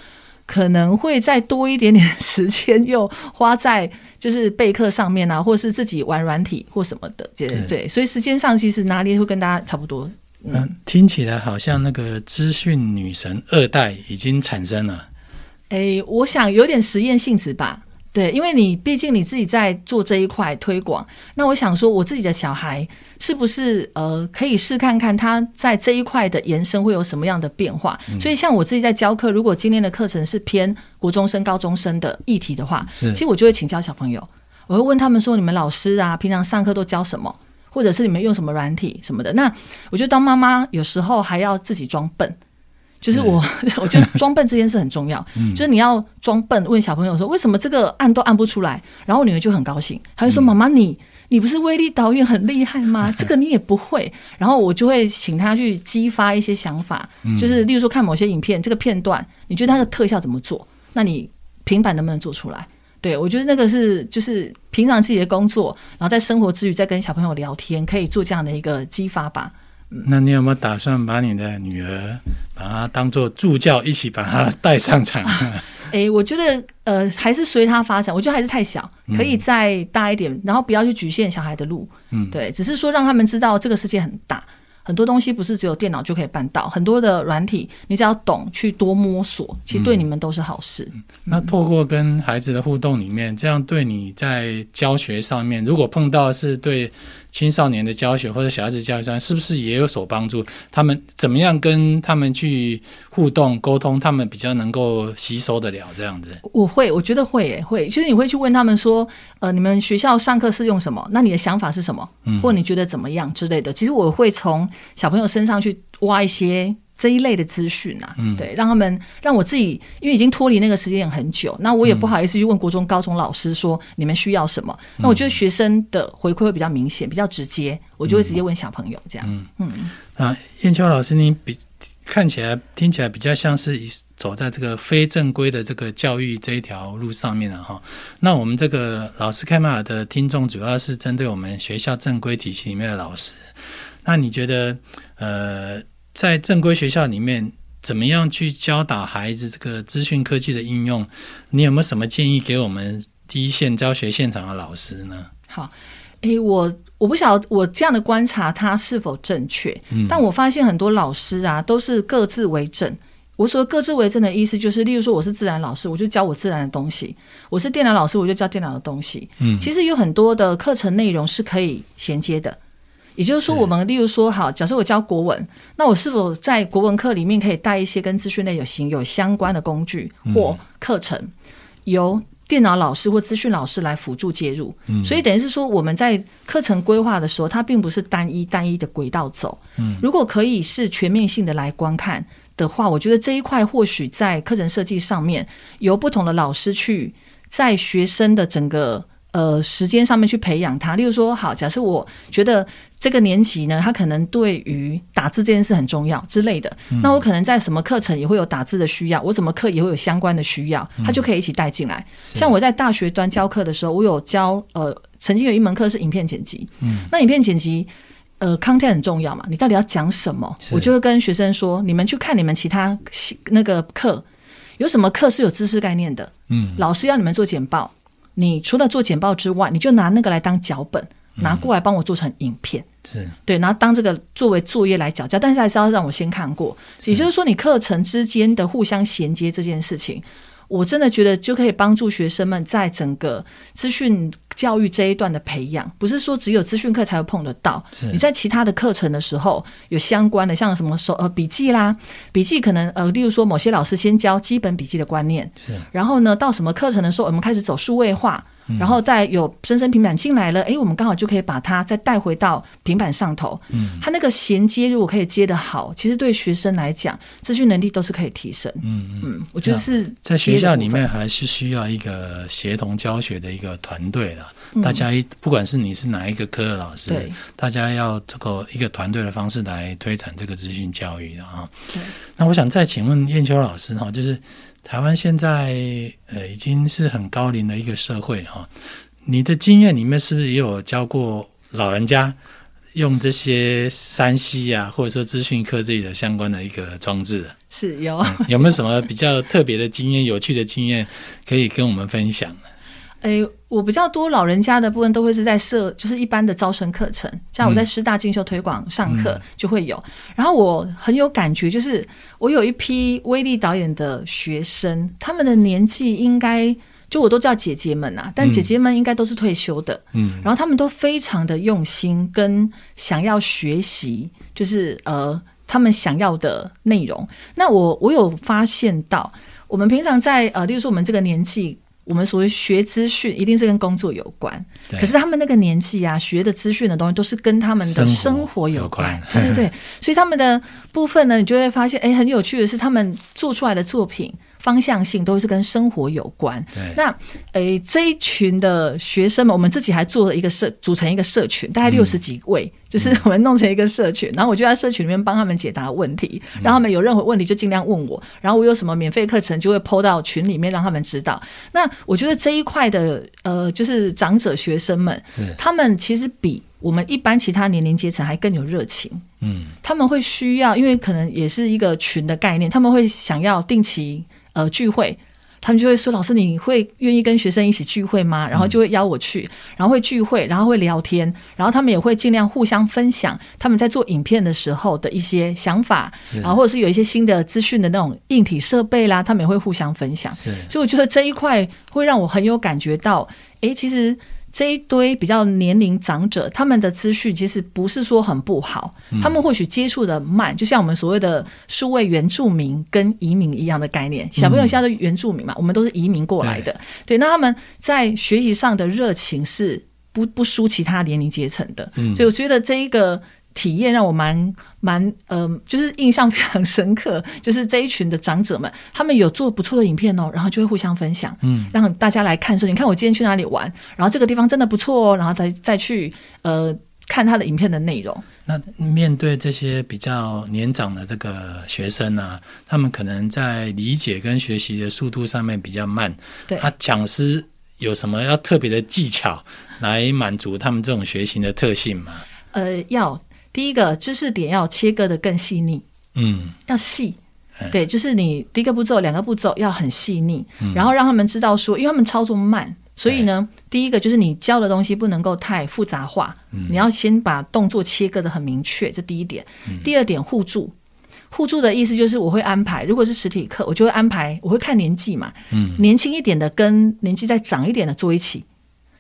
可能会再多一点点时间，又花在就是备课上面啊，或是自己玩软体或什么的，对对。所以时间上其实拿捏会跟大家差不多。嗯，嗯，听起来好像那个资讯女神二代已经产生了。诶，我想有点实验性质吧。对，因为你毕竟你自己在做这一块推广，那我想说，我自己的小孩是不是呃可以试看看他在这一块的延伸会有什么样的变化？嗯、所以像我自己在教课，如果今天的课程是偏国中生、高中生的议题的话，其实我就会请教小朋友，我会问他们说：“你们老师啊，平常上课都教什么？或者是你们用什么软体什么的？”那我觉得当妈妈有时候还要自己装笨，就是我，[laughs] 我觉得装笨这件事很重要。就是你要装笨，问小朋友说：“为什么这个按都按不出来？”然后女儿就很高兴，她就说：“妈妈，你。”你不是威力导演很厉害吗？[laughs] 这个你也不会，然后我就会请他去激发一些想法，就是例如说看某些影片，这个片段你觉得它的特效怎么做？那你平板能不能做出来？对，我觉得那个是就是平常自己的工作，然后在生活之余再跟小朋友聊天，可以做这样的一个激发吧。那你有没有打算把你的女儿把她当做助教，一起把她带上场？哎、[laughs] 欸，我觉得呃，还是随她发展。我觉得还是太小，可以再大一点，嗯、然后不要去局限小孩的路。嗯，对，只是说让他们知道这个世界很大。很多东西不是只有电脑就可以办到，很多的软体，你只要懂去多摸索，其实对你们都是好事。那透过跟孩子的互动里面，这样对你在教学上面，如果碰到是对青少年的教学或者小孩子教育上，是不是也有所帮助？他们怎么样跟他们去互动沟通，他们比较能够吸收得了这样子？我会，我觉得会耶，会。其实你会去问他们说，呃，你们学校上课是用什么？那你的想法是什么？嗯，或你觉得怎么样之类的？其实我会从。小朋友身上去挖一些这一类的资讯啊，嗯，对，让他们让我自己，因为已经脱离那个时间很久，那我也不好意思去问国中、高中老师说你们需要什么。那我觉得学生的回馈会比较明显，比较直接，我就会直接问小朋友这样。嗯嗯。啊，燕秋老师，你比看起来、听起来比较像是走在这个非正规的这个教育这一条路上面了哈。那我们这个老师开麦尔的听众，主要是针对我们学校正规体系里面的老师。那你觉得，呃，在正规学校里面，怎么样去教导孩子这个资讯科技的应用？你有没有什么建议给我们第一线教学现场的老师呢？好，诶，我我不晓得我这样的观察它是否正确，嗯，但我发现很多老师啊都是各自为政。我说各自为政的意思就是，例如说我是自然老师，我就教我自然的东西；我是电脑老师，我就教电脑的东西。嗯，其实有很多的课程内容是可以衔接的。也就是说，我们例如说，好，假设我教国文，那我是否在国文课里面可以带一些跟资讯类有形有相关的工具或课程，由电脑老师或资讯老师来辅助介入？所以等于是说，我们在课程规划的时候，它并不是单一单一的轨道走。如果可以是全面性的来观看的话，我觉得这一块或许在课程设计上面，由不同的老师去在学生的整个。呃，时间上面去培养他，例如说，好，假设我觉得这个年级呢，他可能对于打字这件事很重要之类的，嗯、那我可能在什么课程也会有打字的需要，我什么课也会有相关的需要，他就可以一起带进来。嗯、像我在大学端教课的时候，我有教呃，曾经有一门课是影片剪辑，嗯，那影片剪辑呃，content 很重要嘛，你到底要讲什么？我就会跟学生说，你们去看你们其他那个课，有什么课是有知识概念的？嗯，老师要你们做简报。你除了做简报之外，你就拿那个来当脚本，拿过来帮我做成影片，是对，然后当这个作为作业来缴交，但是还是要让我先看过。也就是说，你课程之间的互相衔接这件事情。我真的觉得就可以帮助学生们在整个资讯教育这一段的培养，不是说只有资讯课才会碰得到。你在其他的课程的时候有相关的，像什么手呃笔记啦，笔记可能呃，例如说某些老师先教基本笔记的观念，然后呢，到什么课程的时候，我们开始走数位化。然后再有深深平板进来了，哎，我们刚好就可以把它再带回到平板上头。嗯，它那个衔接如果可以接得好，其实对学生来讲，资讯能力都是可以提升。嗯嗯，我觉得是在学校里面还是需要一个协同教学的一个团队了。嗯、大家一不管是你是哪一个科的老师，对，大家要这个一个团队的方式来推展这个资讯教育的啊。那我想再请问燕秋老师哈，就是。台湾现在呃已经是很高龄的一个社会哈，你的经验里面是不是也有教过老人家用这些山西啊，或者说资讯科技的相关的一个装置？是有、嗯，有没有什么比较特别的经验、有趣的经验可以跟我们分享呢？哎，我比较多老人家的部分都会是在设，就是一般的招生课程，像我在师大进修推广上课就会有。嗯、然后我很有感觉，就是我有一批威力导演的学生，他们的年纪应该就我都叫姐姐们啊，但姐姐们应该都是退休的。嗯，然后他们都非常的用心，跟想要学习，就是呃他们想要的内容。那我我有发现到，我们平常在呃，例如说我们这个年纪。我们所谓学资讯，一定是跟工作有关。对可是他们那个年纪啊，学的资讯的东西都是跟他们的生活有关。对对对，所以他们的部分呢，你就会发现，哎，很有趣的是，他们做出来的作品方向性都是跟生活有关。对那诶，这一群的学生们，我们自己还做了一个社，组成一个社群，大概六十几位。嗯就是我们弄成一个社群，然后我就在社群里面帮他们解答问题，然后他们有任何问题就尽量问我，然后我有什么免费课程就会 po 到群里面让他们知道。那我觉得这一块的呃，就是长者学生们，他们其实比我们一般其他年龄阶层还更有热情。嗯，他们会需要，因为可能也是一个群的概念，他们会想要定期呃聚会。他们就会说：“老师，你会愿意跟学生一起聚会吗？”然后就会邀我去，然后会聚会，然后会聊天，然后他们也会尽量互相分享他们在做影片的时候的一些想法，然后或者是有一些新的资讯的那种硬体设备啦，他们也会互相分享。所以我觉得这一块会让我很有感觉到，诶，其实。这一堆比较年龄长者，他们的资讯其实不是说很不好，他们或许接触的慢，就像我们所谓的数位原住民跟移民一样的概念。小朋友现在都原住民嘛，我们都是移民过来的，对，那他们在学习上的热情是不不输其他年龄阶层的，所以我觉得这一个。体验让我蛮蛮呃，就是印象非常深刻。[laughs] 就是这一群的长者们，他们有做不错的影片哦，然后就会互相分享，嗯，让大家来看说，你看我今天去哪里玩，然后这个地方真的不错哦，然后再再去呃看他的影片的内容。那面对这些比较年长的这个学生啊，他们可能在理解跟学习的速度上面比较慢，对，他讲师有什么要特别的技巧来满足他们这种学习的特性吗？呃，要。第一个知识点要切割的更细腻，嗯，要细，对，就是你第一个步骤、两个步骤要很细腻，嗯，然后让他们知道说，因为他们操作慢，所以呢，第一个就是你教的东西不能够太复杂化，嗯，你要先把动作切割的很明确，这第一点。嗯，第二点互助，互助的意思就是我会安排，如果是实体课，我就会安排，我会看年纪嘛，嗯，年轻一点的跟年纪再长一点的坐一起。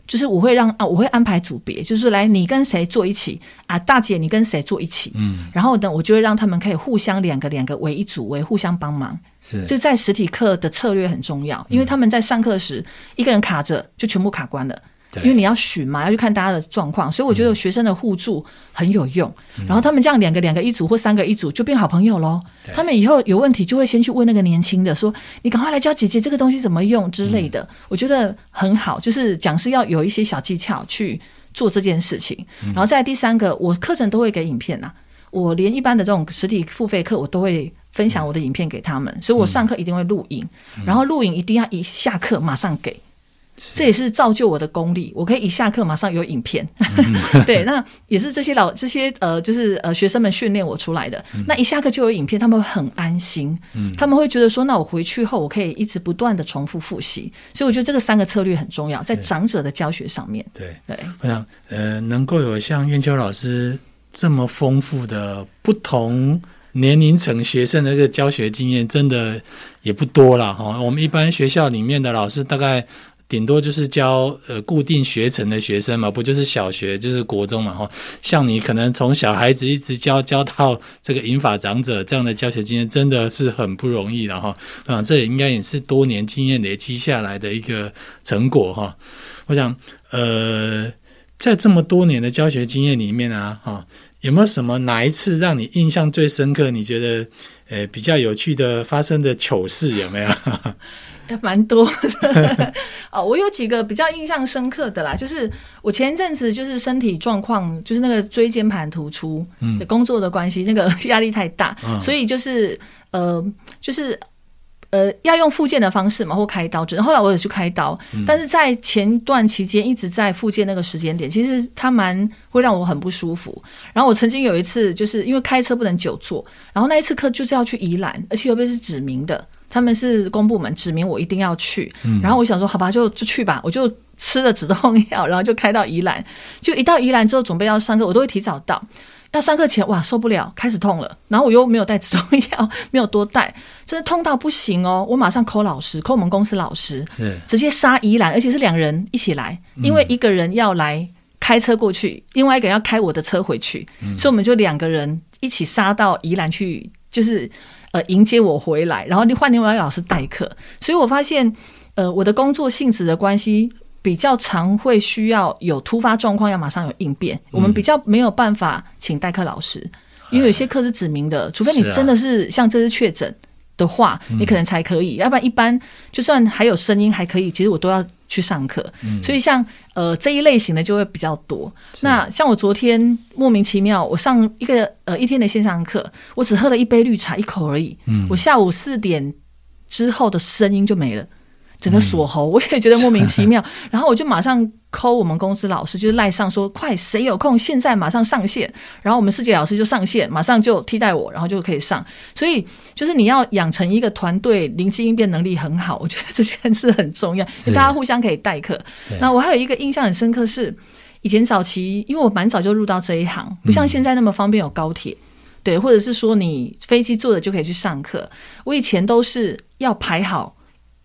就是我会让啊，我会安排组别，就是来你跟谁坐一起啊，大姐你跟谁坐一起，嗯，然后呢，我就会让他们可以互相两个两个为一组，为互相帮忙。是，这在实体课的策略很重要，因为他们在上课时一个人卡着就全部卡关了。因为你要巡嘛，要去看大家的状况，所以我觉得学生的互助很有用。嗯、然后他们这样两个两个一组或三个一组就变好朋友喽。他们以后有问题就会先去问那个年轻的，说：“你赶快来教姐姐这个东西怎么用？之类的。嗯”我觉得很好，就是讲师要有一些小技巧去做这件事情。然后再第三个，我课程都会给影片呐、啊，我连一般的这种实体付费课我都会分享我的影片给他们，所以我上课一定会录影，然后录影一定要一下课马上给。这也是造就我的功力，我可以一下课马上有影片。嗯、[laughs] 对，那也是这些老这些呃，就是呃学生们训练我出来的。嗯、那一下课就有影片，他们会很安心，嗯、他们会觉得说，那我回去后我可以一直不断的重复复习。所以我觉得这个三个策略很重要，在长者的教学上面。对对，我想呃，能够有像燕秋老师这么丰富的不同年龄层学生的一个教学经验，真的也不多了哈。我们一般学校里面的老师大概。顶多就是教呃固定学程的学生嘛，不就是小学就是国中嘛哈。像你可能从小孩子一直教教到这个银发长者这样的教学经验，真的是很不容易的哈。啊，这也应该也是多年经验累积下来的一个成果哈。我想呃，在这么多年的教学经验里面啊，哈，有没有什么哪一次让你印象最深刻？你觉得呃比较有趣的发生的糗事有没有？[laughs] 蛮多的 [laughs] 哦，我有几个比较印象深刻的啦，就是我前一阵子就是身体状况，就是那个椎间盘突出，嗯，工作的关系，那个压力太大，嗯、所以就是呃，就是呃，要用复健的方式嘛，或开刀。后来我也去开刀，嗯、但是在前段期间一直在复健那个时间点，其实它蛮会让我很不舒服。然后我曾经有一次，就是因为开车不能久坐，然后那一次课就是要去宜兰，而且又被是指名的。他们是公部门指明我一定要去，嗯、然后我想说好吧，就就去吧，我就吃了止痛药，然后就开到宜兰。就一到宜兰之后，准备要上课，我都会提早到。要上课前，哇，受不了，开始痛了。然后我又没有带止痛药，[laughs] 没有多带，真的痛到不行哦。我马上 call 老师，call 我们公司老师，是直接杀宜兰，而且是两人一起来，因为一个人要来开车过去，另外一个人要开我的车回去，嗯、所以我们就两个人一起杀到宜兰去，就是。呃，迎接我回来，然后你换另外一个老师代课，所以我发现，呃，我的工作性质的关系，比较常会需要有突发状况要马上有应变，嗯、我们比较没有办法请代课老师，因为有些课是指明的，除非你真的是像这次确诊的话，你可能才可以，要不然一般就算还有声音还可以，其实我都要去上课。所以像呃这一类型的就会比较多。那像我昨天莫名其妙，我上一个呃一天的线上课，我只喝了一杯绿茶一口而已，我下午四点之后的声音就没了。整个锁喉，我也觉得莫名其 [laughs] 妙。嗯、然后我就马上 call 我们公司老师，就是赖上说：“快，谁有空现在马上上线。”然后我们世界老师就上线，马上就替代我，然后就可以上。所以就是你要养成一个团队灵机应变能力很好，我觉得这件事很重要，就大家互相可以代课。那我还有一个印象很深刻是，以前早期因为我蛮早就入到这一行，不像现在那么方便有高铁，对，或者是说你飞机坐着就可以去上课。我以前都是要排好。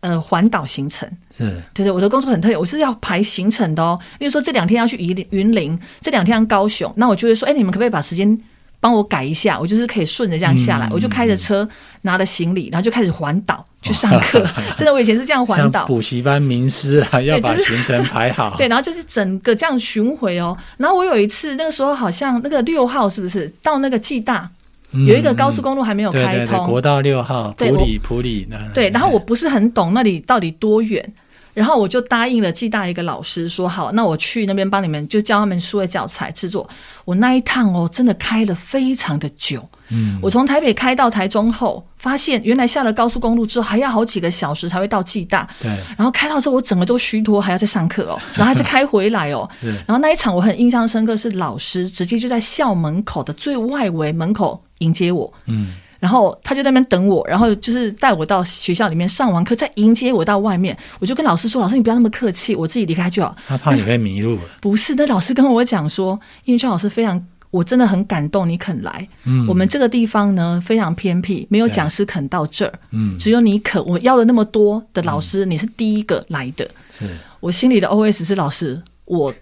呃，环岛行程是，就是我的工作很特别，我是要排行程的哦。例如说，这两天要去云林，云林这两天要高雄，那我就会说，哎、欸，你们可不可以把时间帮我改一下？我就是可以顺着这样下来，嗯、我就开着车拿着行李，然后就开始环岛去上课。真的，我以前是这样环岛，补习班名师啊，要把行程排好。对，[laughs] 然后就是整个这样巡回哦。然后我有一次，那个时候好像那个六号是不是到那个暨大？有一个高速公路还没有开通，国道六号，普里普里那。对，然后我不是很懂那里到底多远，然后我就答应了暨大一个老师说好，那我去那边帮你们就教他们数位教材制作。我那一趟哦，真的开了非常的久。嗯，我从台北开到台中后，发现原来下了高速公路之后还要好几个小时才会到暨大。对，然后开到之后我整个都虚脱，还要再上课哦，[laughs] 然后还再开回来哦。[laughs] 然后那一场我很印象深刻，是老师直接就在校门口的最外围门口迎接我。嗯，然后他就在那边等我，然后就是带我到学校里面上完课，再迎接我到外面。我就跟老师说：“老师，你不要那么客气，我自己离开就好。”他怕你会迷路。不是，那老师跟我讲说，英俊老师非常。我真的很感动，你肯来。嗯，我们这个地方呢非常偏僻，没有讲师肯到这儿。嗯，只有你肯。我要了那么多的老师，嗯，你是第一个来的。是我心里的 OS 是老师，我。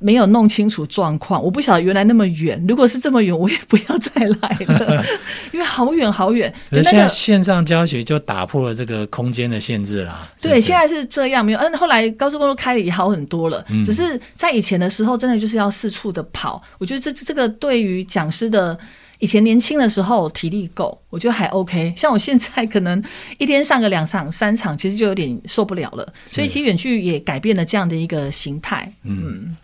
没有弄清楚状况，我不晓得原来那么远。如果是这么远，我也不要再来了，[laughs] 因为好远好远。那现在线上教学就打破了这个空间的限制了。对，现在是这样，没有。嗯，后来高速公路开的也好很多了，嗯，只是在以前的时候，真的就是要四处的跑。我觉得这这个对于讲师的以前年轻的时候体力够，我觉得还 OK。像我现在可能一天上个两场三场，其实就有点受不了了。所以其实远距也改变了这样的一个形态。嗯。嗯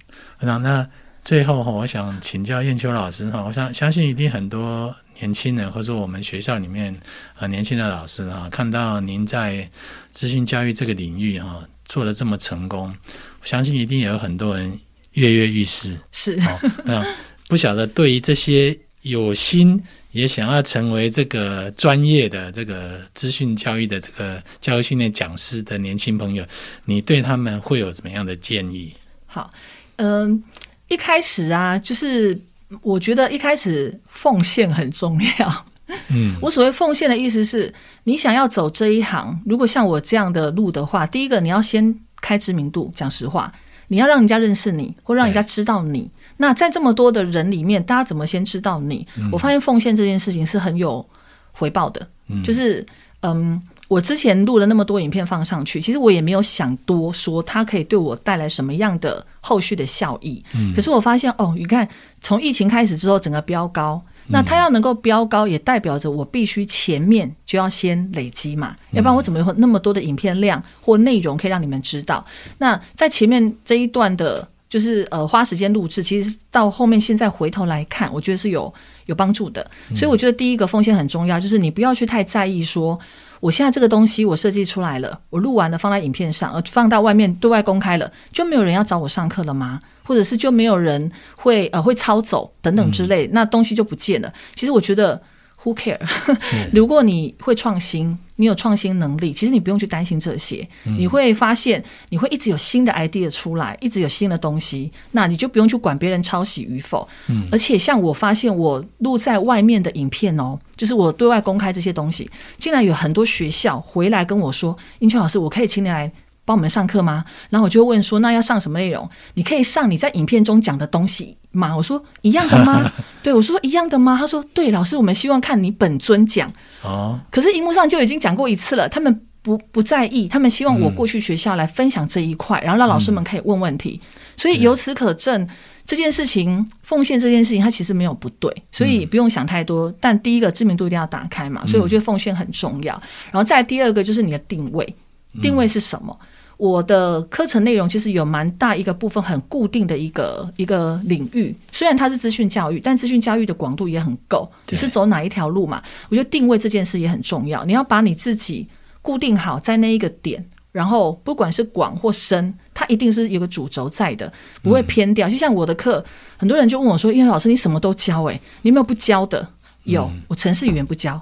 那那最后哈，我想请教燕秋老师哈，我想相信一定很多年轻人或者说我们学校里面很年轻的老师哈，看到您在资讯教育这个领域哈做得这么成功，我相信一定也有很多人跃跃欲试。是啊，不晓得对于这些有心也想要成为这个专业的这个资讯教育的这个教育训练讲师的年轻朋友，你对他们会有怎么样的建议？好。嗯，一开始啊，就是我觉得一开始奉献很重要。嗯，我所谓奉献的意思是，你想要走这一行，如果像我这样的路的话，第一个你要先开知名度，讲实话，你要让人家认识你，或让人家知道你。那在这么多的人里面，大家怎么先知道你？我发现奉献这件事情是很有回报的。就是嗯。我之前录了那么多影片放上去，其实我也没有想多说它可以对我带来什么样的后续的效益。嗯，可是我发现哦，你看从疫情开始之后，整个飙高，那它要能够飙高，也代表着我必须前面就要先累积嘛，要不然我怎么有那么多的影片量或内容可以让你们知道？那在前面这一段的，就是呃花时间录制，其实到后面现在回头来看，我觉得是有有帮助的。所以我觉得第一个奉献很重要，就是你不要去太在意说。我现在这个东西我设计出来了，我录完了放在影片上，呃，放到外面对外公开了，就没有人要找我上课了吗？或者是就没有人会呃会抄走等等之类，那东西就不见了。其实我觉得。Who care？[laughs] 如果你会创新，你有创新能力，其实你不用去担心这些。嗯、你会发现，你会一直有新的 idea 出来，一直有新的东西，那你就不用去管别人抄袭与否。嗯、而且，像我发现，我录在外面的影片哦，就是我对外公开这些东西，竟然有很多学校回来跟我说：“英秋老师，我可以请你来。”帮我们上课吗？然后我就问说：“那要上什么内容？你可以上你在影片中讲的东西吗？”我说：“一样的吗？” [laughs] 对，我说：“一样的吗？”他说：“对，老师，我们希望看你本尊讲。”哦，可是荧幕上就已经讲过一次了，他们不不在意，他们希望我过去学校来分享这一块，嗯、然后让老师们可以问问题。嗯、所以由此可证，这件事情奉献这件事情，它其实没有不对，所以不用想太多。嗯、但第一个知名度一定要打开嘛，所以我觉得奉献很重要。然后再第二个就是你的定位，定位是什么？嗯我的课程内容其实有蛮大一个部分很固定的一个一个领域，虽然它是资讯教育，但资讯教育的广度也很够。你是走哪一条路嘛？我觉得定位这件事也很重要。你要把你自己固定好在那一个点，然后不管是广或深，它一定是有个主轴在的，不会偏掉。就像我的课，很多人就问我说：“叶老师，你什么都教诶、欸，你有没有不教的？”有，我城市语言不教。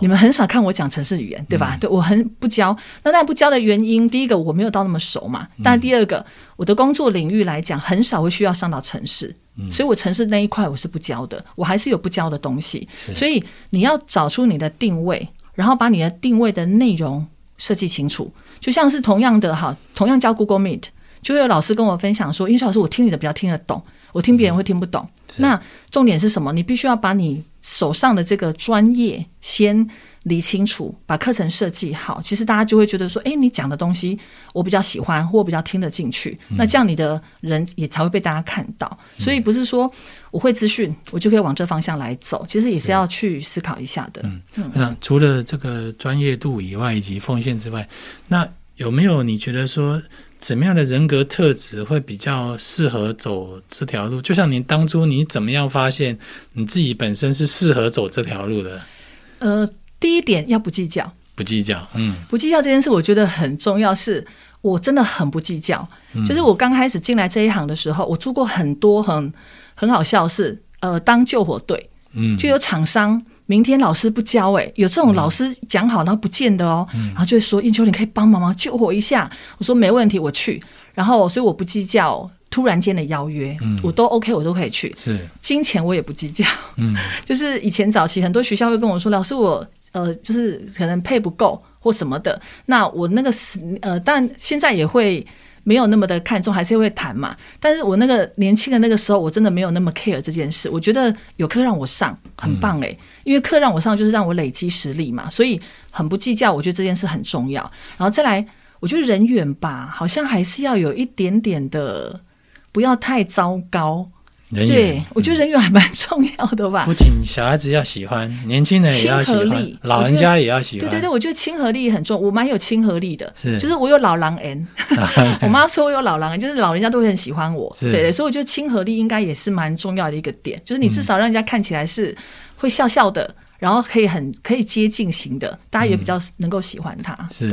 你们很少看我讲城市语言，对吧？嗯、对，我很不教。那但不教的原因，第一个我没有到那么熟嘛。但第二个，我的工作领域来讲，很少会需要上到城市，嗯、所以我城市那一块我是不教的。我还是有不教的东西。所以你要找出你的定位，然后把你的定位的内容设计清楚。就像是同样的哈，同样教 Google Meet，就会有老师跟我分享说：“英雪老师，我听你的比较听得懂，我听别人会听不懂。嗯”那重点是什么？你必须要把你。手上的这个专业先理清楚，把课程设计好，其实大家就会觉得说，哎，你讲的东西我比较喜欢，或我比较听得进去，嗯、那这样你的人也才会被大家看到。嗯、所以不是说我会资讯，我就可以往这方向来走，其实也是要去思考一下的。嗯，那、嗯、除了这个专业度以外，以及奉献之外，那有没有你觉得说？怎么样的人格特质会比较适合走这条路？就像您当初你怎么样发现你自己本身是适合走这条路的？呃，第一点要不计较，不计较，嗯，不计较这件事我觉得很重要。是我真的很不计较，嗯、就是我刚开始进来这一行的时候，我做过很多很很好笑的事，呃，当救火队，嗯，就有厂商。明天老师不教哎、欸，有这种老师讲好然后不见的哦，嗯、然后就会说燕秋，你可以帮忙吗？救我一下。我说没问题，我去。然后所以我不计较突然间的邀约，嗯、我都 OK，我都可以去。是金钱我也不计较，嗯，[laughs] 就是以前早期很多学校会跟我说，老师我呃就是可能配不够或什么的，那我那个是呃，但现在也会。没有那么的看重，还是会谈嘛。但是我那个年轻的那个时候，我真的没有那么 care 这件事。我觉得有课让我上，很棒诶、因为课让我上就是让我累积实力嘛，所以很不计较。我觉得这件事很重要。然后再来，我觉得人缘吧，好像还是要有一点点的，不要太糟糕。人对，我觉得人缘还蛮重要的吧。不仅小孩子要喜欢，年轻人也要喜欢，老人家也要喜欢。对对对，我觉得亲和力很重，我蛮有亲和力的。是，就是我有老狼缘。[laughs] [laughs] 我妈说我有老狼缘，就是老人家都会很喜欢我。是对对，所以我觉得亲和力应该也是蛮重要的一个点，就是你至少让人家看起来是会笑笑的，嗯、然后可以很可以接近型的，大家也比较能够喜欢他。是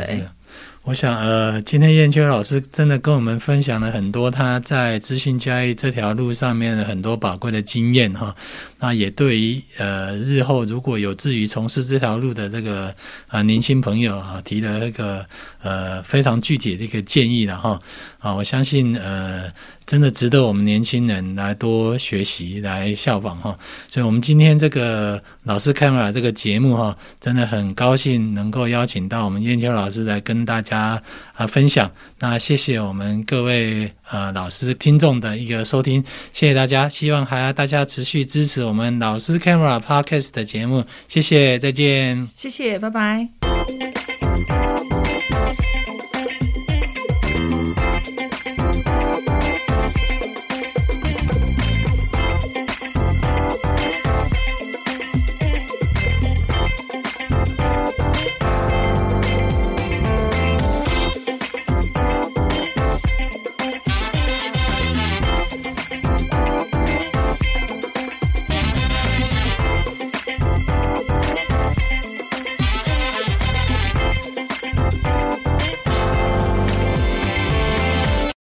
我想，呃，今天燕秋老师真的跟我们分享了很多他在资讯交易这条路上面的很多宝贵的经验哈。那也对于呃日后如果有志于从事这条路的这个啊年轻朋友啊提了一个呃非常具体的一个建议了哈。啊，我相信呃。真的值得我们年轻人来多学习、来效仿哈。所以，我们今天这个老师 Camera 这个节目哈，真的很高兴能够邀请到我们燕秋老师来跟大家啊分享。那谢谢我们各位呃老师听众的一个收听，谢谢大家。希望还要大家持续支持我们老师 Camera Podcast 的节目。谢谢，再见。谢谢，拜拜。